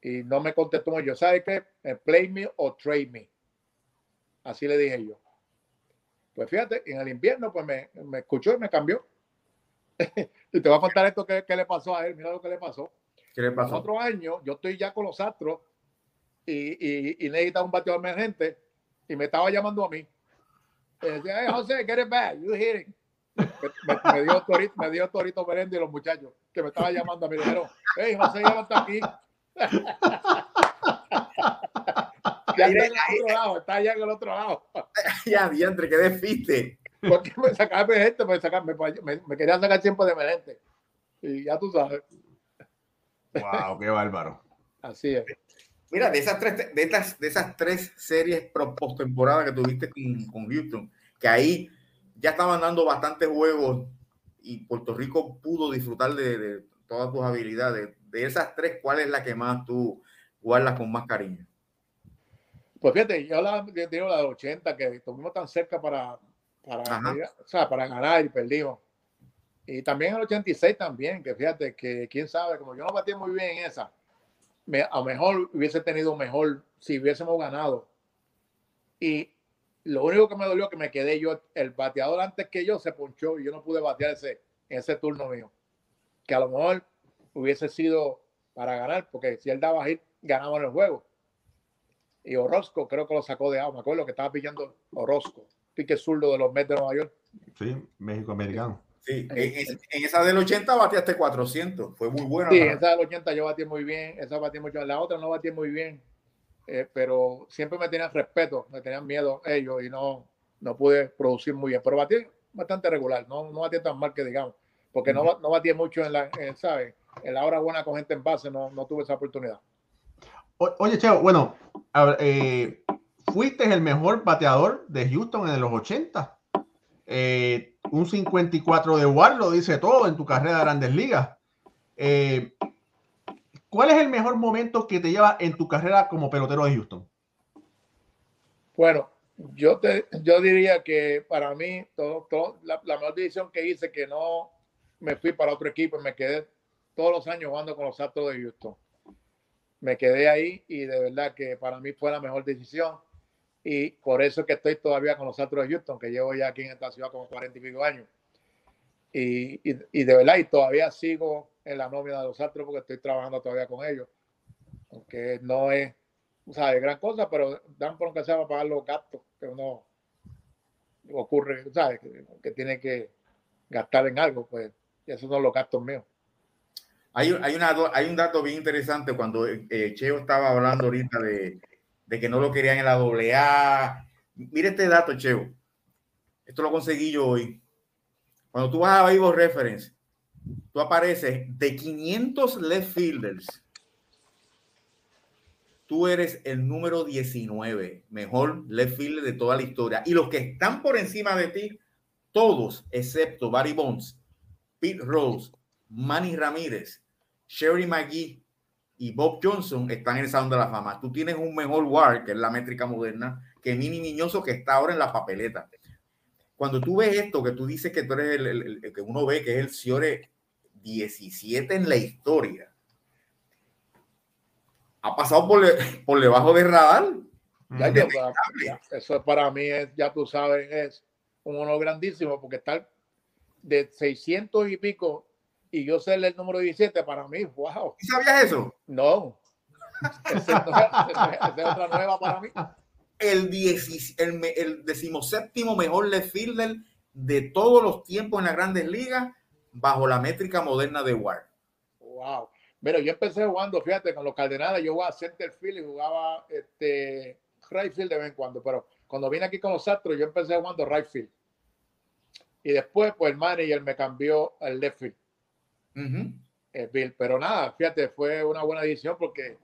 Speaker 3: Y no me contestó. Yo, ¿sabes qué? Eh, Play me o trade me. Así le dije yo. Pues fíjate, en el invierno, pues me, me escuchó y me cambió. y te voy a contar esto que, que le pasó a él. Mira lo que le pasó.
Speaker 2: ¿Qué le pasó?
Speaker 3: otros años, yo estoy ya con los Astros y, y, y necesitaba un bateador emergente y me estaba llamando a mí. Y decía, hey, José, get it back, you hitting. Me, dio Torito, me dio Torito Merendi y los muchachos que me estaban llamando a mí. Dijeron, hey, José ya está aquí. ya está en el otro lado, está allá en el otro lado.
Speaker 2: ya, diantre, qué despiste.
Speaker 3: Porque me sacaba gente, me, sacaba, me, me, querían sacar siempre de merente. Y ya tú sabes.
Speaker 1: Wow, qué bárbaro.
Speaker 3: Así es.
Speaker 2: Mira, de esas tres, de estas, de esas tres series postemporada que tuviste con, con, Houston, que ahí ya estaban dando bastantes juegos y Puerto Rico pudo disfrutar de, de, todas tus habilidades. De esas tres, ¿cuál es la que más tú guardas con más cariño?
Speaker 3: Pues fíjate, yo la, digo la de 80, que estuvimos tan cerca para, para, o sea, para ganar y perdimos. Y también el 86 también, que fíjate que quién sabe, como yo no batí muy bien en esa, a lo mejor hubiese tenido mejor si hubiésemos ganado. Y lo único que me dolió que me quedé yo, el bateador antes que yo se ponchó y yo no pude batear ese, ese turno mío. Que a lo mejor hubiese sido para ganar, porque si él daba hit, ganamos el juego. Y Orozco creo que lo sacó de agua. Me acuerdo que estaba pillando Orozco, pique zurdo de los Mets de Nueva York.
Speaker 1: Sí, México americano.
Speaker 2: En, esa del 80 bateaste 400, fue muy buena.
Speaker 3: Sí, esa del 80 yo batí muy bien, esa batí mucho, la otra no batí muy bien, eh, pero siempre me tenían respeto, me tenían miedo ellos y no, no pude producir muy bien, pero batí bastante regular, no, no batí tan mal que digamos, porque no, no batí mucho en la, en, ¿sabes? En la hora buena con gente en base, no, no tuve esa oportunidad.
Speaker 1: oye, Cheo, bueno, eh, fuiste el mejor bateador de Houston en los 80. Eh, un 54 de WAR lo dice todo en tu carrera de grandes ligas. Eh, ¿Cuál es el mejor momento que te lleva en tu carrera como pelotero de Houston?
Speaker 3: Bueno, yo, te, yo diría que para mí todo, todo, la, mejor decisión que hice que no me fui para otro equipo, me quedé todos los años jugando con los Astros de Houston. Me quedé ahí y de verdad que para mí fue la mejor decisión y por eso es que estoy todavía con los Astros de Houston, que llevo ya aquí en esta ciudad como cuarenta y pico años. Y, y, de verdad, y todavía sigo en la nómina de los Astros porque estoy trabajando todavía con ellos. Aunque no es, de gran cosa, pero dan por lo que sea para pagar los gastos que uno ocurre, ¿sabes? Que, que tiene que gastar en algo, pues esos son los gastos míos.
Speaker 2: Hay, hay, una, hay un dato bien interesante cuando eh, Cheo estaba hablando ahorita de, de que no lo querían en la AA. Mire este dato, Cheo. Esto lo conseguí yo hoy. Cuando tú vas a Vivo Reference, tú apareces de 500 left fielders. Tú eres el número 19, mejor left fielder de toda la historia. Y los que están por encima de ti, todos, excepto Barry Bonds, Pete Rose, Manny Ramírez, Sherry McGee y Bob Johnson están en el Salón de la Fama. Tú tienes un mejor WAR, que es la métrica moderna, que Mini Miñoso, que está ahora en la papeleta. Cuando tú ves esto, que tú dices que tú eres el, que uno ve que es el Ciore 17 en la historia, ha pasado por, por debajo del radar.
Speaker 3: eso para mí es, ya tú sabes, es un honor grandísimo porque estar de 600 y pico y yo ser el número 17 para mí, wow.
Speaker 2: ¿Y sabías eso?
Speaker 3: No. Esa es otra nueva para mí.
Speaker 2: El, el, el decimoséptimo mejor left fielder de todos los tiempos en las grandes ligas bajo la métrica moderna de WAR.
Speaker 3: Wow. Pero yo empecé jugando, fíjate, con los Cardenales, yo jugaba center field y jugaba este, right field de vez en cuando, pero cuando vine aquí con los Astros, yo empecé jugando right field. Y después, pues el manager me cambió al left field. Eh, pero nada, fíjate, fue una buena decisión porque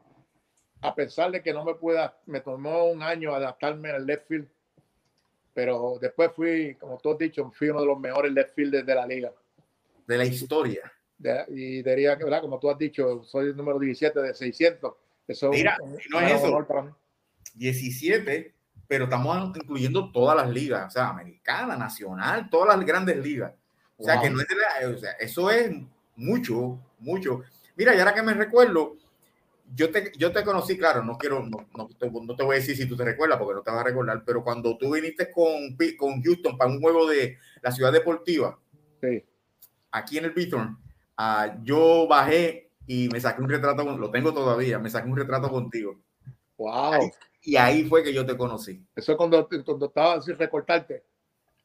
Speaker 3: a pesar de que no me pueda, me tomó un año adaptarme al left field, pero después fui, como tú has dicho, fui uno de los mejores left fielders de la liga.
Speaker 2: De la historia.
Speaker 3: y diría que, ¿verdad? Como tú has dicho, soy el número 17 de 600. Eso
Speaker 2: Mira, no es eso. Para mí. 17, pero estamos incluyendo todas las ligas, o sea, americana, nacional, todas las grandes ligas. O sea, que no es de la, o sea, eso es mucho, mucho. Mira, y ahora que me recuerdo, yo te, yo te conocí, claro, no quiero, no, no, te, no, te, voy a decir si tú te recuerdas, porque no te vas a recordar, pero cuando tú viniste con, con Houston para un juego de la ciudad deportiva,
Speaker 3: sí.
Speaker 2: aquí en el Beaton, uh, yo bajé y me saqué un retrato, lo tengo todavía, me saqué un retrato contigo.
Speaker 3: Wow.
Speaker 2: y ahí fue que yo te conocí.
Speaker 3: Eso cuando, cuando estaba sin recortarte.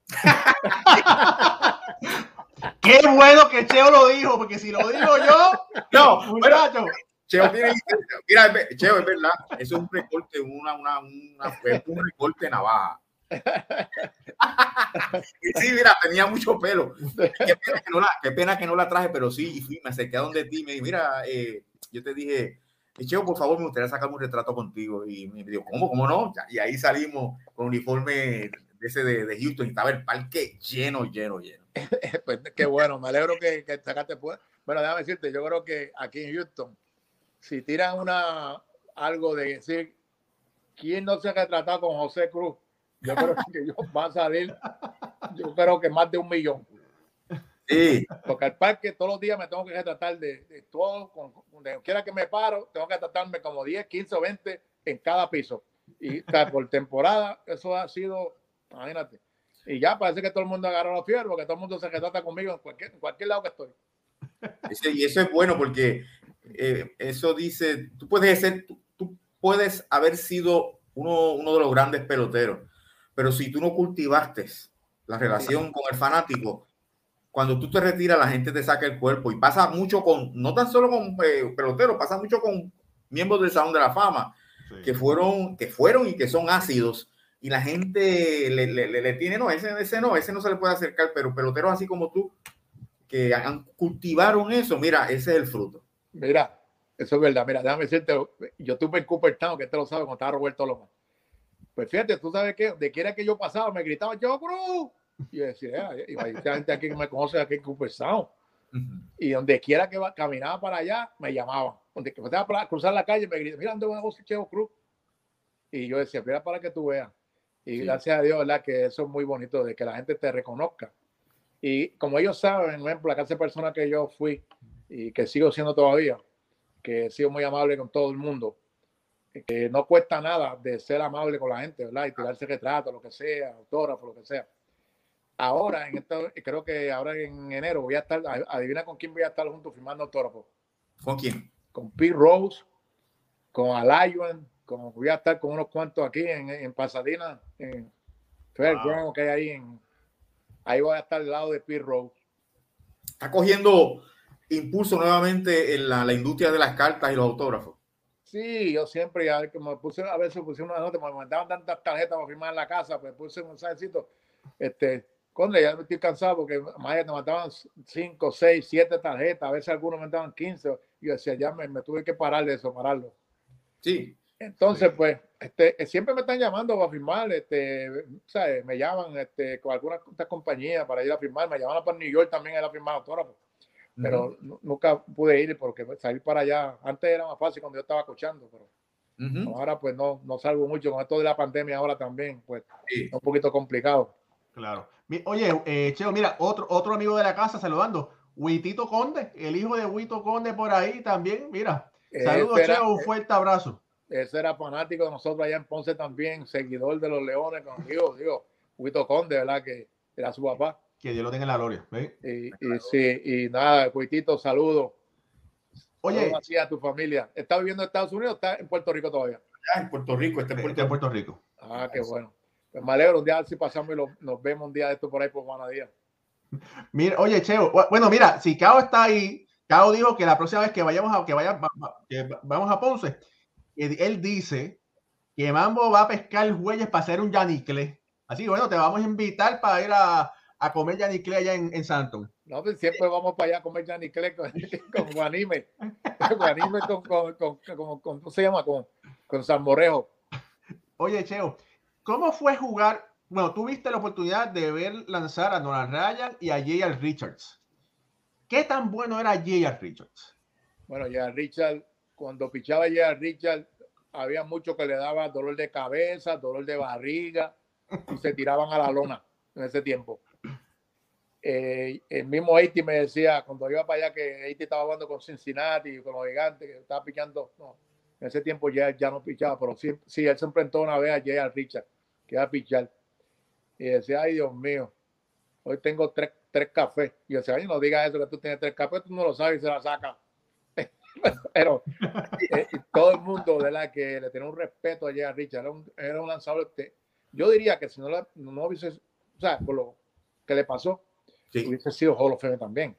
Speaker 1: Qué bueno que Cheo lo dijo, porque si lo digo yo,
Speaker 2: No,
Speaker 1: muchacho.
Speaker 2: Cheo tiene Mira, Cheo, es verdad. Eso es un recorte, una, una, una, un recorte navaja. Y sí, mira, tenía mucho pelo. Qué pena que no la, qué pena que no la traje, pero sí, y fui, me acerqué a donde ti, me dije, mira, eh, yo te dije, Cheo, por favor, me gustaría sacarme un retrato contigo. Y me dijo, ¿cómo? ¿Cómo no? Y ahí salimos con uniforme ese de, de Houston y estaba el parque lleno, lleno, lleno.
Speaker 3: Pues, qué bueno, me alegro que, que sacaste. Bueno, déjame decirte, yo creo que aquí en Houston, si tiran una algo de decir quién no se ha retratado con José Cruz, yo creo que ellos van a salir, yo creo que más de un millón.
Speaker 2: Sí,
Speaker 3: Porque al parque todos los días me tengo que retratar de, de todo, con, con- donde quiera que me paro, tengo que tratarme como 10, 15 o 20 en cada piso. Y o sea, por temporada, eso ha sido, imagínate. Y ya parece que todo el mundo agarró la fiebre, porque todo el mundo se retrata conmigo en cualquier, en cualquier lado que estoy.
Speaker 2: ese- y eso es bueno porque eh, eso dice, tú puedes ser, tú, tú puedes haber sido uno, uno de los grandes peloteros, pero si tú no cultivaste la relación con el fanático, cuando tú te retiras, la gente te saca el cuerpo y pasa mucho con, no tan solo con eh, peloteros, pasa mucho con miembros del Salón de la Fama, que fueron, que fueron y que son ácidos y la gente le, le, le- le tiene, no, ese, ese no, ese no se le puede acercar, pero peloteros así como tú, que han, cultivaron eso, mira, ese es el fruto.
Speaker 3: Mira, eso es verdad. Mira, déjame decirte, yo tuve en Cooperstown, que te lo sabe, cuando estaba Roberto Loma. Pues fíjate, tú sabes que de quiera que yo pasaba, me gritaban, yo Cruz. Y yo decía, "Ah, y hay gente aquí que me conoce aquí en Cooperstown. Y donde quiera que caminaba para allá, me llamaban. Donde que estaba para cruzar la calle, me gritaban, mira, ¿dónde va José Cheo Cruz? Y yo decía, mira para que tú veas. Y
Speaker 2: Sí.
Speaker 3: gracias a Dios, ¿verdad? Que eso es muy bonito, de que la gente te reconozca. Y como ellos saben, por ejemplo, la clase de persona que yo fui y que sigo siendo todavía, que he sido muy amable con todo el mundo, que no cuesta nada de ser amable con la gente, ¿verdad? Y tirarse retrato, lo que sea, autógrafo, lo que sea. Ahora, en esta, creo que ahora en enero voy a estar, adivina con quién voy a estar junto firmando autógrafo.
Speaker 2: ¿Con quién?
Speaker 3: Con Pete Rose, con Alajuan, con, voy a estar con unos cuantos aquí en, en Pasadena, en Fairground, que hay ahí en, ahí voy a estar al lado de Pete Rose.
Speaker 2: Está cogiendo impulso nuevamente en la, la industria de las cartas y los autógrafos.
Speaker 3: Sí, yo siempre, que me puse, a veces puse una nota, me mandaban tantas tarjetas para firmar en la casa, pues puse un mensajecito, este, Conde, ya me estoy cansado porque más me mandaban 5, 6, 7 tarjetas, a veces algunos me mandaban 15, y yo decía, ya me, me tuve que parar de eso, pararlo.
Speaker 2: Sí.
Speaker 3: Entonces,
Speaker 1: Sí.
Speaker 3: pues, este, siempre me están llamando para firmar, este, ¿sabes? Me llaman este, con algunas compañías para ir a firmar, me llamaban para New York también a ir a firmar autógrafos, pero nu- nunca pude ir porque salir para allá, antes era más fácil cuando yo estaba escuchando, pero ahora pues no, no salgo mucho con esto de la pandemia ahora también, pues
Speaker 2: Sí.
Speaker 3: es un poquito complicado.
Speaker 1: Claro. Oye, eh, Cheo, mira, otro, otro amigo de la casa saludando. Huitito Conde, el hijo de Huito Conde por ahí también. Mira, saludos,
Speaker 3: Ese era,
Speaker 1: Cheo, un fuerte abrazo.
Speaker 3: Ese era fanático de nosotros allá en Ponce también, seguidor de los Leones, con digo, digo, Huito Conde, ¿verdad? Que era su papá.
Speaker 1: Que Dios lo tenga en la gloria. ¿ve?
Speaker 3: Y, y sí, y nada, Cuitito, saludos.
Speaker 1: Oye,
Speaker 3: así a tu familia. ¿Está viviendo en Estados Unidos o está en Puerto Rico todavía?
Speaker 2: Ya en Puerto Rico, este es
Speaker 1: este
Speaker 2: Puerto
Speaker 1: Puerto Rico.
Speaker 3: Ah, qué bueno. Pues me alegro, un día si pasamos y lo- nos vemos un día de esto por ahí por Juana Díaz.
Speaker 1: Mira, oye, Cheo, bu- bueno, mira, si Cao está ahí, Cao dijo que la próxima vez que vayamos a, que vaya, va- va- que va- vamos a Ponce, él, dice que Mambo va a pescar jueyes para hacer un yanicle. Así que bueno, te vamos a invitar para ir a, a comer yanicle allá en, en Santon.
Speaker 3: No, pues siempre vamos para allá a comer Janiclé con, con Guanime. Guanime con, con, con, ¿cómo se llama? Con, con salmorejo.
Speaker 1: Oye, Cheo, ¿cómo fue jugar? Bueno, tuviste la oportunidad de ver lanzar a Nolan Ryan y a J.R. Richards. ¿Qué tan bueno era J.R. Richards?
Speaker 3: Bueno, ya Richard, cuando pichaba ya Richard, había mucho que le daba dolor de cabeza, dolor de barriga, y se tiraban a la lona en ese tiempo. Eh, el mismo Eiti me decía, cuando iba para allá, que Eiti estaba jugando con Cincinnati, con los gigantes, que estaba pichando, no, en ese tiempo ya, ya no pichaba, pero sí, sí, él se enfrentó una vez a J.R. Richard, que iba a pichar, y decía, ay Dios mío, hoy tengo tres, tres cafés. Y decía, ay, no digas eso, que tú tienes tres cafés, tú no lo sabes y se la saca. Pero eh, todo el mundo, ¿verdad? Que le tenía un respeto allá a Richard. Era un, era un lanzador. que- yo diría que si no, la- no hubiese, o sea, por lo que le pasó,
Speaker 2: Sí.
Speaker 3: hubiese sido Hall of Fame también.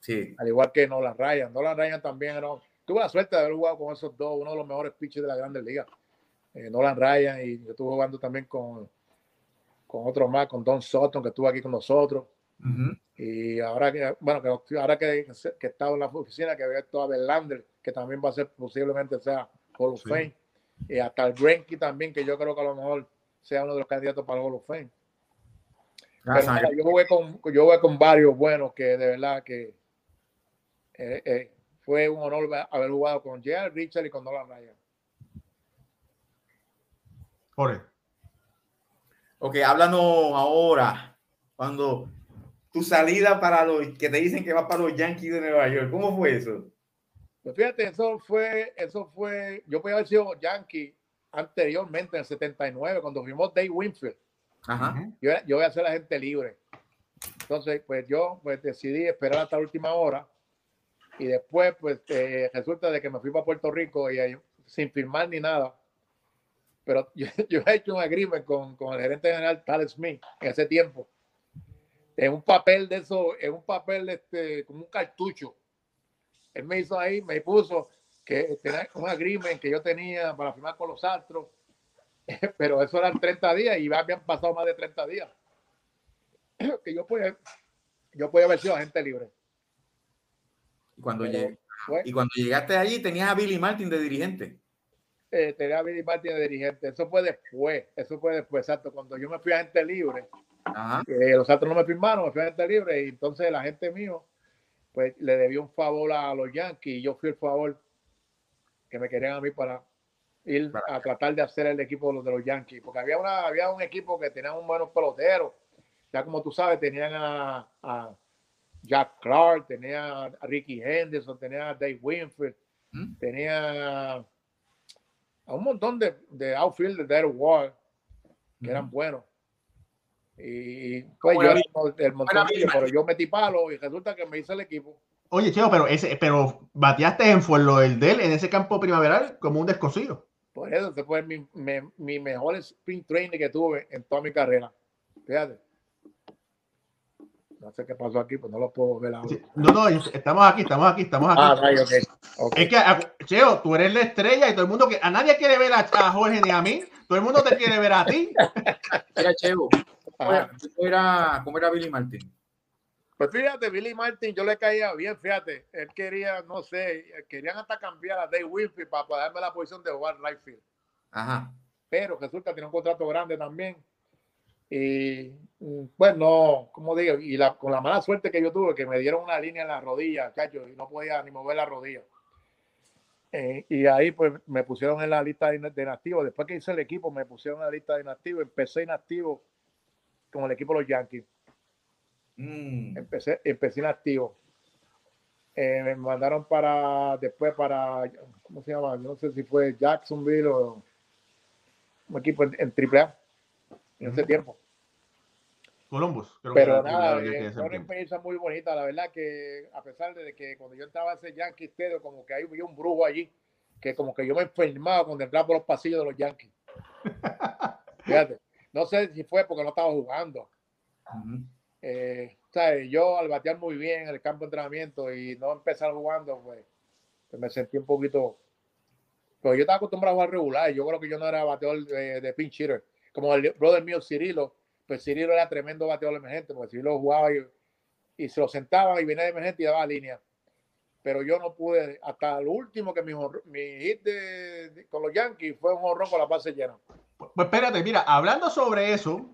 Speaker 2: Sí.
Speaker 3: Al igual que Nolan Ryan. Nolan Ryan también era, tuve la suerte de haber jugado con esos dos, uno de los mejores pitchers de la Grandes Ligas. Eh, Nolan Ryan y yo estuve jugando también con, con otro más, con Don Sutton, que estuvo aquí con nosotros. Y ahora que, bueno, que ahora que, que estaba en la oficina, que veo a Verlander, que también va a ser posiblemente sea Hall of
Speaker 1: Sí.
Speaker 3: Fame. Y hasta el Greinke también, que yo creo que a lo mejor sea uno de los candidatos para el Hall of Fame. Pero
Speaker 2: Gracias a
Speaker 3: nada,
Speaker 2: Dios.
Speaker 3: yo jugué con yo jugué con varios buenos que de verdad que eh, eh, fue un honor haber jugado con J.R. Richard y con Nolan Ryan.
Speaker 1: Jorge.
Speaker 2: Ok, háblanos ahora. Cuando tu salida para los que te dicen que vas para los Yankees de Nueva York, ¿cómo fue eso?
Speaker 3: Pues fíjate, eso fue, eso fue, yo podía haber sido Yankee anteriormente en el 79 cuando fuimos Dave Winfield.
Speaker 2: Ajá.
Speaker 3: Yo, yo voy a ser agente libre. Entonces, pues yo pues, decidí esperar hasta la última hora y después, pues eh, resulta de que me fui para Puerto Rico y ahí, sin firmar ni nada. Pero yo, yo he hecho un agreement con, con el gerente general Tal Smith en ese tiempo. En un papel de eso, en un papel este, como un cartucho. Él me hizo ahí, me puso que tenía un agreement que yo tenía para firmar con los Astros pero eso eran 30 días y habían pasado más de 30 días. Que yo podía, yo podía haber sido agente libre.
Speaker 2: Y cuando,
Speaker 3: Pero,
Speaker 2: lleg-
Speaker 3: pues,
Speaker 2: y cuando llegaste allí tenías a Billy Martin de dirigente.
Speaker 3: eh, tenía a Billy Martin de dirigente. Eso fue después, eso fue después, exacto. Cuando yo me fui a agente libre,
Speaker 2: Ajá.
Speaker 3: eh, los otros no me firmaron, me fui a agente libre y entonces la gente mío, pues le debió un favor a los Yankees y yo fui el favor que me querían a mí para ir a tratar de hacer el equipo de los, de los Yankees, porque había, una, había un equipo que tenía un buenos peloteros, ya como tú sabes, tenían a, a Jack Clark, tenía a Ricky Henderson, tenía a Dave Winfield,
Speaker 2: ¿Mm?
Speaker 3: tenía a un montón de, de outfielders de Wall que eran buenos. Y pues
Speaker 2: ¿Cómo
Speaker 3: yo
Speaker 2: era
Speaker 3: del
Speaker 2: Billy
Speaker 3: pero yo metí palo y resulta que me hice el equipo.
Speaker 1: Oye, Cheo, pero ese, pero bateaste en Fuerlo del Del en ese campo primaveral como un descosido.
Speaker 3: Por eso ese fue mi, mi, mi mejor sprint training que tuve en toda mi carrera. Fíjate. No sé qué pasó aquí, pues no lo puedo ver ahora.
Speaker 1: Sí, No, no, estamos aquí, estamos aquí, estamos aquí.
Speaker 3: Ah, right, ok. ok.
Speaker 1: Es que, a- Cheo, tú eres la estrella y todo el mundo que a nadie quiere ver a, a Jorge ni a mí, todo el mundo te quiere ver a ti.
Speaker 2: Era Chevo.
Speaker 3: Ajá.
Speaker 2: ¿Cómo era, cómo era Billy Martin?
Speaker 3: Pues fíjate, Billy Martin, yo le caía bien, fíjate. Él quería, no sé, querían hasta cambiar a Dave Winfield para, para darme la posición de jugar right field.
Speaker 2: Ajá.
Speaker 3: pero resulta que tiene un contrato grande también. Y mm, pues no, como digo, y la, con la mala suerte que yo tuve, que me dieron una línea en la rodilla, cacho, y no podía ni mover la rodilla. Eh, y ahí pues me pusieron en la lista de, de inactivos. Después que hice el equipo, me pusieron en la lista de inactivos. Empecé inactivo con el equipo de los Yankees.
Speaker 2: Mm.
Speaker 3: Empecé, empecé inactivo. Eh, me mandaron para, después para, ¿cómo se llama? No sé si fue Jacksonville o un equipo en, en AAA en ese tiempo.
Speaker 1: Columbus. creo
Speaker 3: Pero
Speaker 1: que
Speaker 3: nada, eh, fue una experiencia muy bonita. La verdad que a pesar de que cuando yo entraba a ese Yankee Stadium, como que ahí había un brujo allí, que como que yo me enfermaba cuando entraba por los pasillos de los Yankees. Fíjate, no sé si fue porque no estaba jugando.
Speaker 2: Ujú.
Speaker 3: Eh, ¿sabes? Yo al batear muy bien en el campo de entrenamiento y no empezar jugando, pues, pues me sentí un poquito. Pero yo estaba acostumbrado a jugar regular. Yo creo que yo no era bateador de, de pinch hitter. Como el brother mío, Cirilo, pues Cirilo era tremendo bateador emergente, porque Cirilo jugaba y, y se lo sentaba y venía de emergente y daba línea. Pero yo no pude, hasta el último que mi, mi hit de- de- con los Yankees fue un horror con la base llena.
Speaker 1: Pues espérate, mira, hablando sobre eso,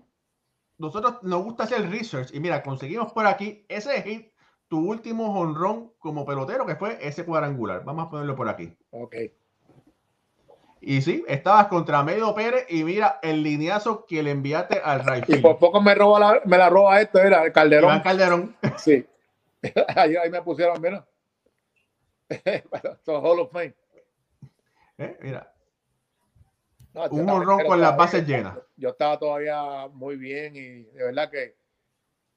Speaker 1: nosotros nos gusta hacer research y mira, conseguimos por aquí ese hit, tu último honrón como pelotero, que fue ese cuadrangular. Vamos a ponerlo por aquí.
Speaker 3: Ok.
Speaker 1: Y sí, estabas contra Medio Pérez y mira el lineazo que le enviaste al right
Speaker 3: Y por poco me, roba la, me la roba esto, era el Calderón.
Speaker 1: Iván Calderón.
Speaker 3: Sí. ahí, ahí me pusieron, mira. Bueno, son Hall of Fame.
Speaker 1: ¿eh? Mira,
Speaker 3: No,
Speaker 1: un honrón con las bases llenas.
Speaker 3: Yo estaba todavía muy bien y de verdad que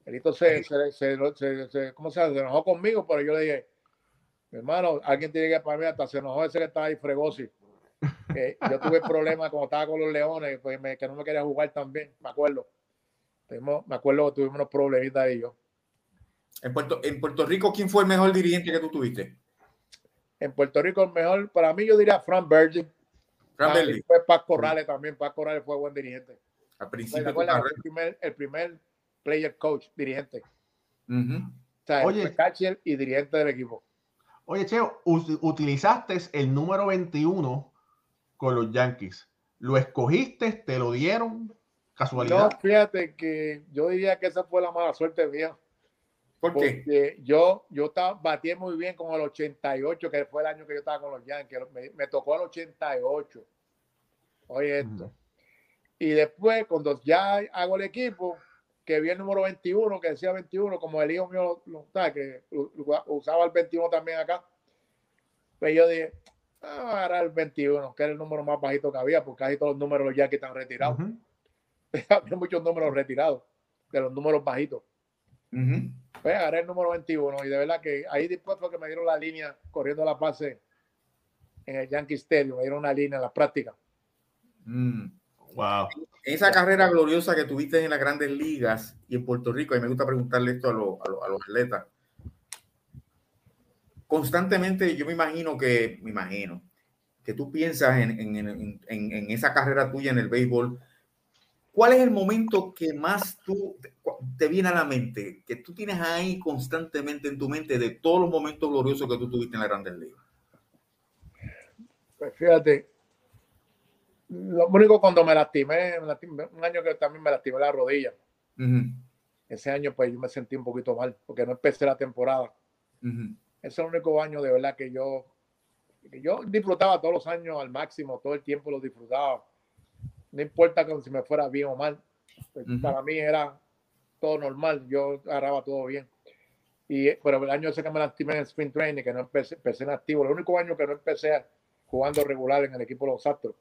Speaker 3: Elito se, se, se, se- se- ¿cómo se, enojó conmigo, pero yo le dije, mi hermano, alguien tiene que para mí, hasta se enojó ese que estaba ahí fregosi. Que yo tuve problemas cuando estaba con los leones, pues me- que no me quería jugar también, me acuerdo. Tuvimos- me acuerdo que tuvimos unos problemitas ahí yo.
Speaker 2: En Puerto, en Puerto Rico, ¿quién fue el mejor dirigente que tú tuviste?
Speaker 3: En Puerto Rico, el mejor, para mí, yo diría Frank Berger.
Speaker 2: Frank
Speaker 3: Ah,
Speaker 2: Berger.
Speaker 3: Fue Pac Corrales también. Pac Corrales fue buen dirigente.
Speaker 2: Al
Speaker 3: ¿Te
Speaker 2: principio. carrera.
Speaker 3: El primer, el primer player coach, dirigente. O sea,
Speaker 1: Oye.
Speaker 3: fue catcher y dirigente del equipo.
Speaker 1: Oye, Cheo, utilizaste el número 21 con los Yankees. ¿Lo escogiste? ¿Te lo dieron?
Speaker 3: No,
Speaker 1: ¿Casualidad?
Speaker 3: fíjate que yo diría que esa fue la mala suerte mía.
Speaker 2: ¿Por qué?
Speaker 3: Porque yo, yo estaba, batí muy bien con el 88, que fue el año que yo estaba con los Yankees. Me, me tocó el 88. Oye, esto. Y después, cuando ya hago el equipo, que vi el número 21, que decía 21, como el hijo mío lo, que usaba el 21 también acá, pues yo dije, ah, voy a agarrar el 21, que era el número más bajito que había, porque casi todos los números de los Yankees están retirados.
Speaker 1: Ujú.
Speaker 3: había muchos números retirados, de los números bajitos.
Speaker 2: Ujú.
Speaker 3: Pues agarré el número 21 y de verdad que ahí después fue que me dieron la línea corriendo la pase en el Yankee Stadium, me dieron una línea en la práctica.
Speaker 2: Mm.
Speaker 1: Wow.
Speaker 2: En esa carrera gloriosa que tuviste en las grandes ligas y en Puerto Rico, y me gusta preguntarle esto a, los- a los- a los atletas, constantemente yo me imagino que, me imagino, que tú piensas en, en- en- en- en esa carrera tuya en el béisbol, ¿cuál es el momento que más tú te, viene a la mente, que tú tienes ahí constantemente en tu mente de todos los momentos gloriosos que tú tuviste en las grandes ligas?
Speaker 3: Pues fíjate, lo único cuando me lastimé, me lastimé, un año que también me lastimé la rodilla. Ese año pues yo me sentí un poquito mal porque no empecé la temporada. Ese es el único año de verdad que yo, que yo disfrutaba todos los años al máximo, todo el tiempo lo disfrutaba. No importa que si me fuera bien o mal, pues, para mí era todo normal, yo agarraba todo bien. Y, pero el año ese que me lastimé en Spring Training, que no empecé, empecé en activo, el único año que no empecé jugando regular en el equipo de los Astros,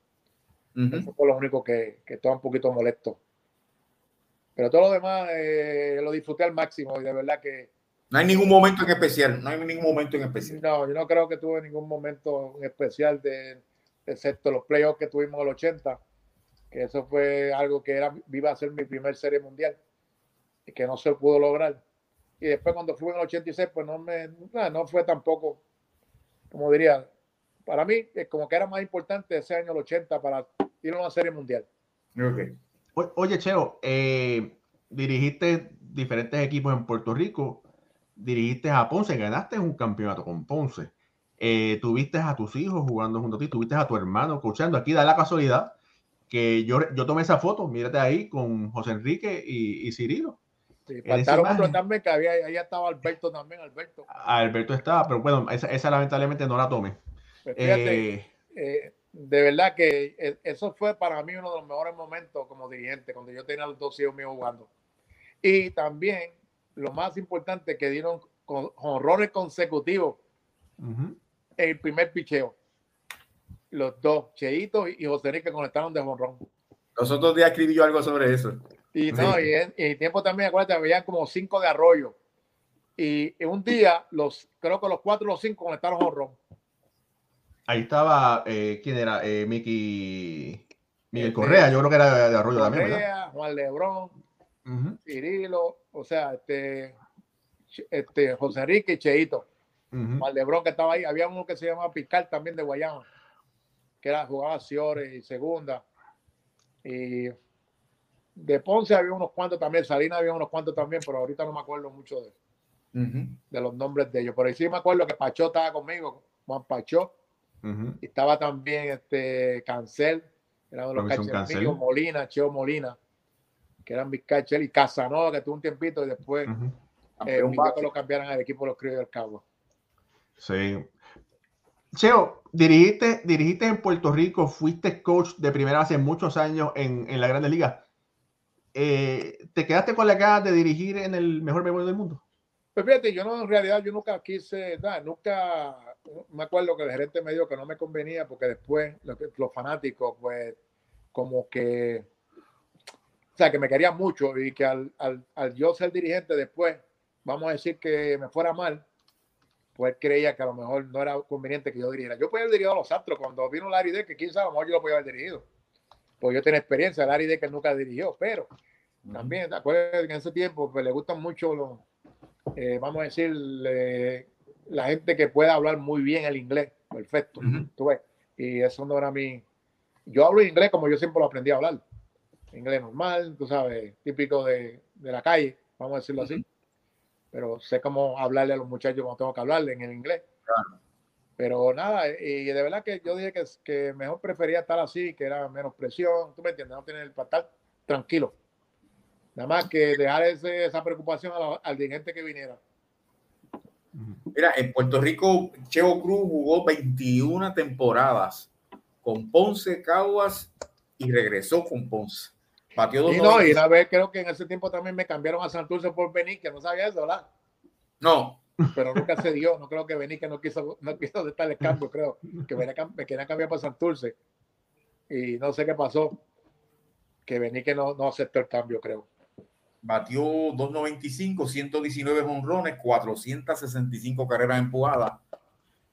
Speaker 3: eso fue lo único que, que estaba un poquito molesto. Pero todo lo demás eh, lo disfruté al máximo y de verdad que
Speaker 2: No hay ningún momento en especial, no hay ningún momento en especial.
Speaker 3: no, yo no creo que tuve ningún momento en especial de, excepto los playoffs que tuvimos en el 80, que eso fue algo que era, iba a ser mi primer serie mundial y que no se pudo lograr. Y después cuando fui en el 86, pues no me, no, no fue tampoco, como diría, para mí es como que era más importante ese año el 80 para ir a una serie mundial.
Speaker 1: O- Oye, Cheo, eh, dirigiste diferentes equipos en Puerto Rico, dirigiste a Ponce, ganaste un campeonato con Ponce, eh, tuviste a tus hijos jugando junto a ti, tuviste a tu hermano coachando. Aquí da la casualidad que yo, yo tomé esa foto, mírate ahí, con José Enrique y, y Cirilo.
Speaker 3: Sí, faltaron otros también, que había, ahí estaba Alberto también, Alberto.
Speaker 1: Alberto estaba, pero bueno, esa, esa lamentablemente no la tomé.
Speaker 3: Pues fíjate,
Speaker 1: Eh,
Speaker 3: eh, de verdad que eh, eso fue para mí uno de los mejores momentos como dirigente, cuando yo tenía los dos hijos míos jugando. Y también, lo más importante, que dieron con honrones consecutivos
Speaker 1: ujú.
Speaker 3: en el primer picheo. Los dos, Cheito y José Enrique conectaron de honrón.
Speaker 2: Los otros días escribí yo algo sobre eso.
Speaker 3: Y, no,
Speaker 1: Sí.
Speaker 3: y, en, y en tiempo también, acuérdate, habían como cinco de arroyo. Y en un día, los, creo que los cuatro o los cinco conectaron honrón.
Speaker 1: Ahí estaba, eh, ¿quién era? Eh, Miki, Miguel
Speaker 3: Este,
Speaker 1: Correa, yo creo que era de, de Arroyo también, ¿verdad?
Speaker 3: Correa, Juan Lebrón,
Speaker 1: Ujú,
Speaker 3: Cirilo, o sea, este, este José Enrique y Cheito.
Speaker 1: ujú.
Speaker 3: Juan Lebrón que estaba ahí. Había uno que se llamaba Pical también de Guayama, que era jugaba Ciores y segunda. Y de Ponce había unos cuantos también, Salinas había unos cuantos también, pero ahorita no me acuerdo mucho de, los nombres de ellos. Pero ahí sí me acuerdo que Pachó estaba conmigo, Juan Pachó, y estaba también este Cancel, era uno de los míos, Molina, Cheo Molina, que eran mis catchers, y Casanova, que tuvo un tiempito y después eh,
Speaker 2: base.
Speaker 3: que lo cambiaran al equipo de los Criollos del Cabo.
Speaker 1: Sí. Cheo, dirigiste, dirigiste en Puerto Rico, fuiste coach de primera hace muchos años en, en la Grande Liga. Eh, ¿Te quedaste con la ganas de dirigir en el mejor béisbol del mundo?
Speaker 3: Pues fíjate, yo no, en realidad, yo nunca quise, nada, nunca, me acuerdo que el gerente me dijo que no me convenía porque después lo que- los fanáticos, pues, como que, o sea, que me querían mucho y que al, al, al yo ser dirigente después, vamos a decir que me fuera mal, pues él creía que a lo mejor no era conveniente que yo dirigiera. Yo podía haber dirigido a los Astros cuando vino Larry Deck, que quién sabe, a lo mejor yo lo podía haber dirigido. Pues yo tenía experiencia, Larry Deck nunca dirigió, pero también, ¿te acuerdas que en ese tiempo pues, le gustan mucho los, eh, vamos a decir, la gente que pueda hablar muy bien el inglés, perfecto. ¿tú ves? Y eso no era mi... Yo hablo inglés como yo siempre lo aprendí a hablar. Inglés normal, tú sabes, típico de, de la calle, vamos a decirlo así. Pero sé cómo hablarle a los muchachos cuando tengo que hablarle en el inglés. Pero nada, y de verdad que yo dije que, que mejor prefería estar así, que era menos presión, tú me entiendes, no tener el estar tranquilo. Nada más que dejar ese, esa preocupación al dirigente que viniera.
Speaker 2: Mira, en Puerto Rico, Cheo Cruz jugó 21 temporadas con Ponce, Caguas y regresó con Ponce.
Speaker 3: Batió dos y no, y una vez creo que en ese tiempo también me cambiaron a Santurce por Benique, no sabía eso, ¿verdad?
Speaker 2: No.
Speaker 3: Pero nunca se dio, no creo que Benique no quiso, no quiso estar el cambio, creo, que me querían cambiar para Santurce. Y no sé qué pasó, que Benique no, no aceptó el cambio, creo
Speaker 2: batió 2.95, 119 honrones, 465 carreras empujadas.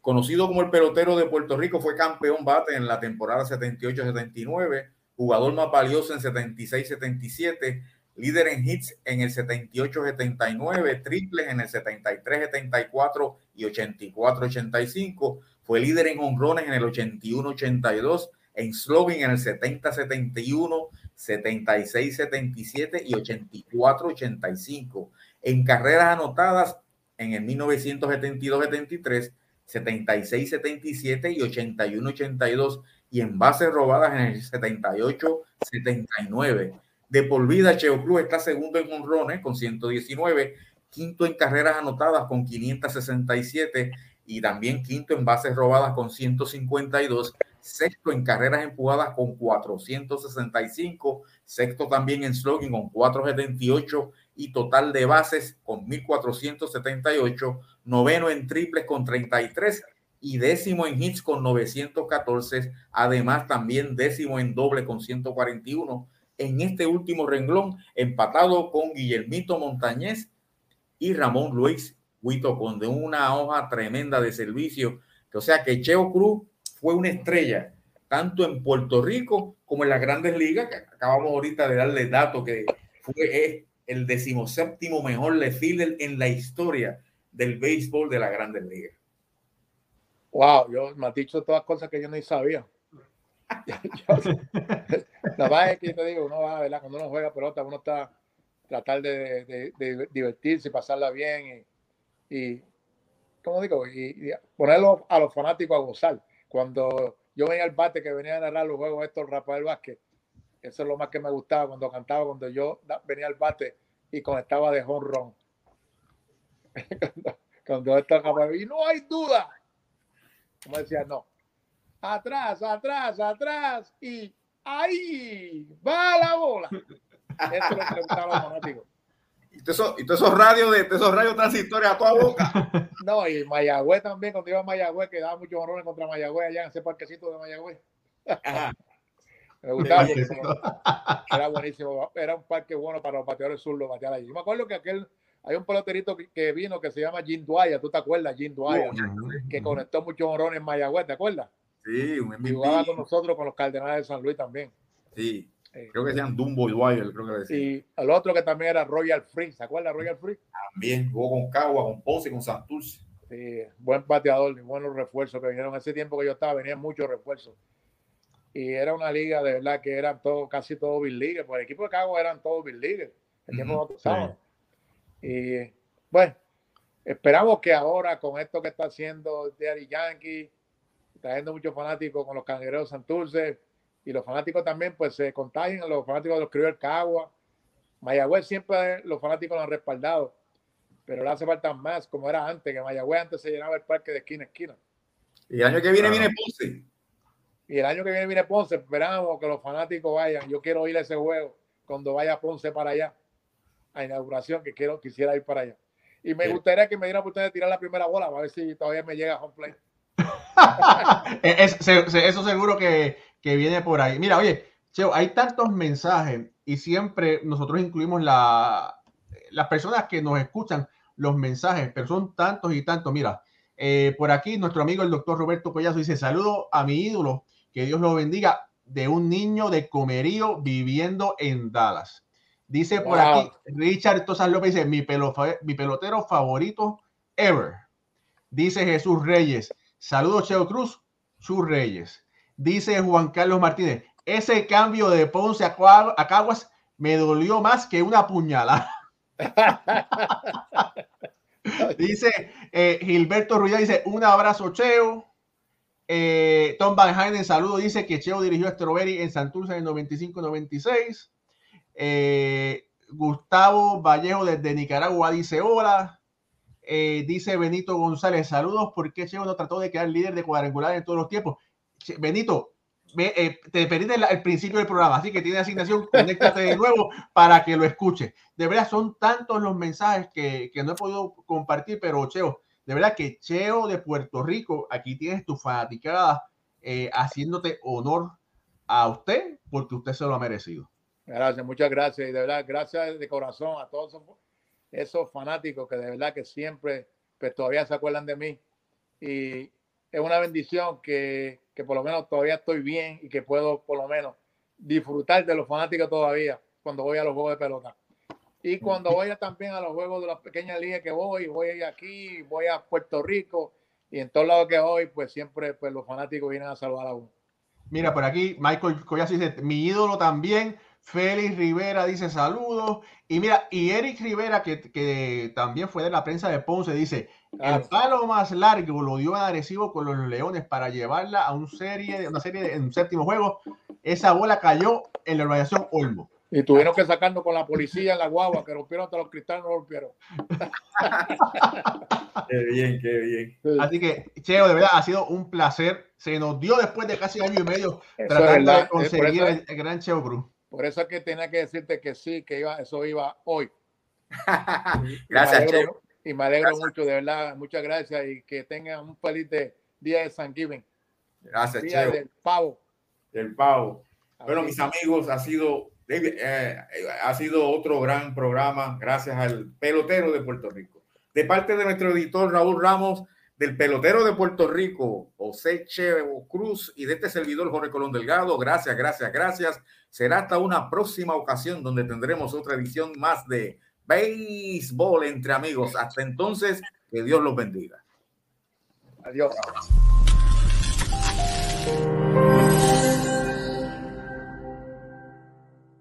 Speaker 2: Conocido como el pelotero de Puerto Rico, fue campeón bate en la temporada 78-79, jugador más valioso en 76-77, líder en hits en el 78-79, triples en el 73-74 y 84-85, fue líder en honrones en el 81-82, en slogan en el 70-71, 76-77 y 84-85. En carreras anotadas en el 1972-73, 76-77 y 81-82. Y en bases robadas en el 78-79. De por vida, Cheo Cruz está segundo en honrones con 119, quinto en carreras anotadas con 567 y también quinto en bases robadas con 152 sexto en carreras empujadas con 465, sexto también en slogan con 478 y total de bases con 1478, noveno en triples con 33 y décimo en hits con 914, además también décimo en doble con 141. En este último renglón, empatado con Guillermito Montañez y Ramón Luis Huito, con de una hoja tremenda de servicio. O sea que Cheo Cruz fue una estrella, tanto en Puerto Rico como en las grandes ligas, que acabamos ahorita de darle datos que fue el decimoséptimo mejor fielder en la historia del béisbol de las grandes ligas.
Speaker 3: Wow, yo me has dicho todas cosas que yo ni sabía. la verdad es que te digo, uno va, ¿verdad? Cuando uno juega pelota, uno está tratar de, divertirse y pasarla bien y, y ¿cómo digo? Y, ponerlo a los fanáticos a gozar. Cuando yo veía el bate que venía a narrar los juegos esto Rafael Vázquez, eso es lo más que me gustaba cuando cantaba, cuando yo venía al bate y conectaba de honrón. cuando esto y no hay duda. Como decía, no. Atrás, atrás, atrás y ahí va la bola. Eso le preguntaba a los fanáticos.
Speaker 2: Y todos esos, radios de esos radios transitorios a toda boca.
Speaker 3: No, y Mayagüez también, cuando iba a Mayagüez, que daba muchos honores contra Mayagüez allá en ese parquecito de Mayagüez. Me gustaba era buenísimo. Era un parque bueno para los bateadores zurdos batear allí. Yo me acuerdo que aquel hay un peloterito que vino que se llama Jim Dwyer, ¿tú te acuerdas? Jim Dwyer, que conectó muchos honores en Mayagüez, ¿te acuerdas?
Speaker 2: Sí, un
Speaker 3: MVP. Y jugaba con nosotros, con los Cardenales de San Luis también.
Speaker 2: Sí. Eh, creo que sean Dumbo y Dwyer, creo que decía.
Speaker 3: Y el otro que también era Royal Free, ¿se acuerda Royal Free?
Speaker 2: También jugó con Cagua, con Ponce y con Santurce.
Speaker 3: Sí, buen bateador y buenos refuerzos que vinieron. Ese tiempo que yo estaba, venían muchos refuerzos. Y era una liga de verdad que eran todos, casi todos Bill League. Pues el equipo de Cagua eran todos Bill League. El tiempo Y bueno, esperamos que ahora con esto que está haciendo Daddy Yankee, trayendo muchos fanáticos con los cangueros Santurce, y los fanáticos también pues se contagian, los fanáticos de los Criollos Cagua. Mayagüez siempre los fanáticos lo han respaldado, pero le hace falta más como era antes, que Mayagüez antes se llenaba el parque de esquina a esquina.
Speaker 2: Y el año que viene viene Ponce.
Speaker 3: Y el año que viene viene Ponce, esperamos que los fanáticos vayan. Yo quiero ir a ese juego cuando vaya Ponce para allá, a inauguración, que quiero, quisiera ir para allá. Y me gustaría que me diera oportunidad de tirar la primera bola, a ver si todavía me llega a home play.
Speaker 1: eso seguro que, que viene por ahí. Mira, oye, Cheo, hay tantos mensajes y siempre nosotros incluimos la, las personas que nos escuchan los mensajes, pero son tantos y tantos. Mira, eh, por aquí nuestro amigo el doctor Roberto Collazo dice, saludo a mi ídolo, que Dios lo bendiga, de un niño de comerío viviendo en Dallas. Dice por aquí, Richard Tosas López dice, mi, mi pelotero favorito ever. Dice Jesús Reyes, saludos Cheo Cruz, Sus Reyes. Dice Juan Carlos Martínez, ese cambio de Ponce a, Caguas me dolió más que una puñalada. dice eh, Gilberto Ruiz, dice, un abrazo Cheo. Eh, Tom Van Heinen, saludo, dice que Cheo dirigió a Strawberry en Santurce en el 95-96. Eh, Gustavo Vallejo desde Nicaragua dice hola. Eh, dice Benito González, saludos, porque Cheo no trató de quedar líder de cuadrangular en todos los tiempos? Benito, eh, te perdiste el, principio del programa, así que tiene asignación, conéctate de nuevo para que lo escuche. De verdad, son tantos los mensajes que, que no he podido compartir, pero Cheo, de verdad que Cheo de Puerto Rico, aquí tienes tu fanaticada haciéndote honor a usted porque usted se lo ha merecido.
Speaker 3: Gracias, muchas gracias. Y de verdad, gracias de corazón a todos esos fanáticos que de verdad que siempre, pues todavía se acuerdan de mí. Y es una bendición que, que por lo menos todavía estoy bien y que puedo por lo menos disfrutar de los fanáticos todavía cuando voy a los juegos de pelota. Y cuando voy también a los juegos de las pequeñas ligas que voy, voy aquí, voy a Puerto Rico y en todos lados que voy, pues siempre pues, los fanáticos vienen a saludar a uno.
Speaker 1: Mira, por aquí Michael Collas dice, mi ídolo también Félix Rivera dice saludos. Y mira, y Eric Rivera, que, también fue de la prensa de Ponce, dice: El palo más largo lo dio agresivo con los Leones para llevarla a un serie, una serie de, en un séptimo juego. Esa bola cayó en la organización Olmo.
Speaker 3: Y tuvieron que sacarnos con la policía en la guagua, que rompieron hasta los cristales, no rompieron.
Speaker 2: qué bien, qué bien.
Speaker 1: Así que, Cheo, de verdad, ha sido un placer. Se nos dio después de casi año y medio tratando de conseguir el, el, gran Cheo Cruz.
Speaker 3: Por eso es que tenía que decirte que sí, que iba, eso iba hoy.
Speaker 2: gracias,
Speaker 3: y me, y me alegro mucho, de verdad. Muchas gracias y que tengan un feliz día de Thanksgiving.
Speaker 2: Gracias,
Speaker 3: Día del pavo.
Speaker 2: Del pavo. Bueno, mis amigos, ha sido, eh, ha sido otro gran programa gracias al pelotero de Puerto Rico. De parte de nuestro editor Raúl Ramos, del pelotero de Puerto Rico, José Chevo Cruz y de este servidor Jorge Colón Delgado. Gracias, gracias, gracias. Será hasta una próxima ocasión donde tendremos otra edición más de Béisbol entre amigos. Hasta entonces, que Dios los bendiga.
Speaker 3: Adiós.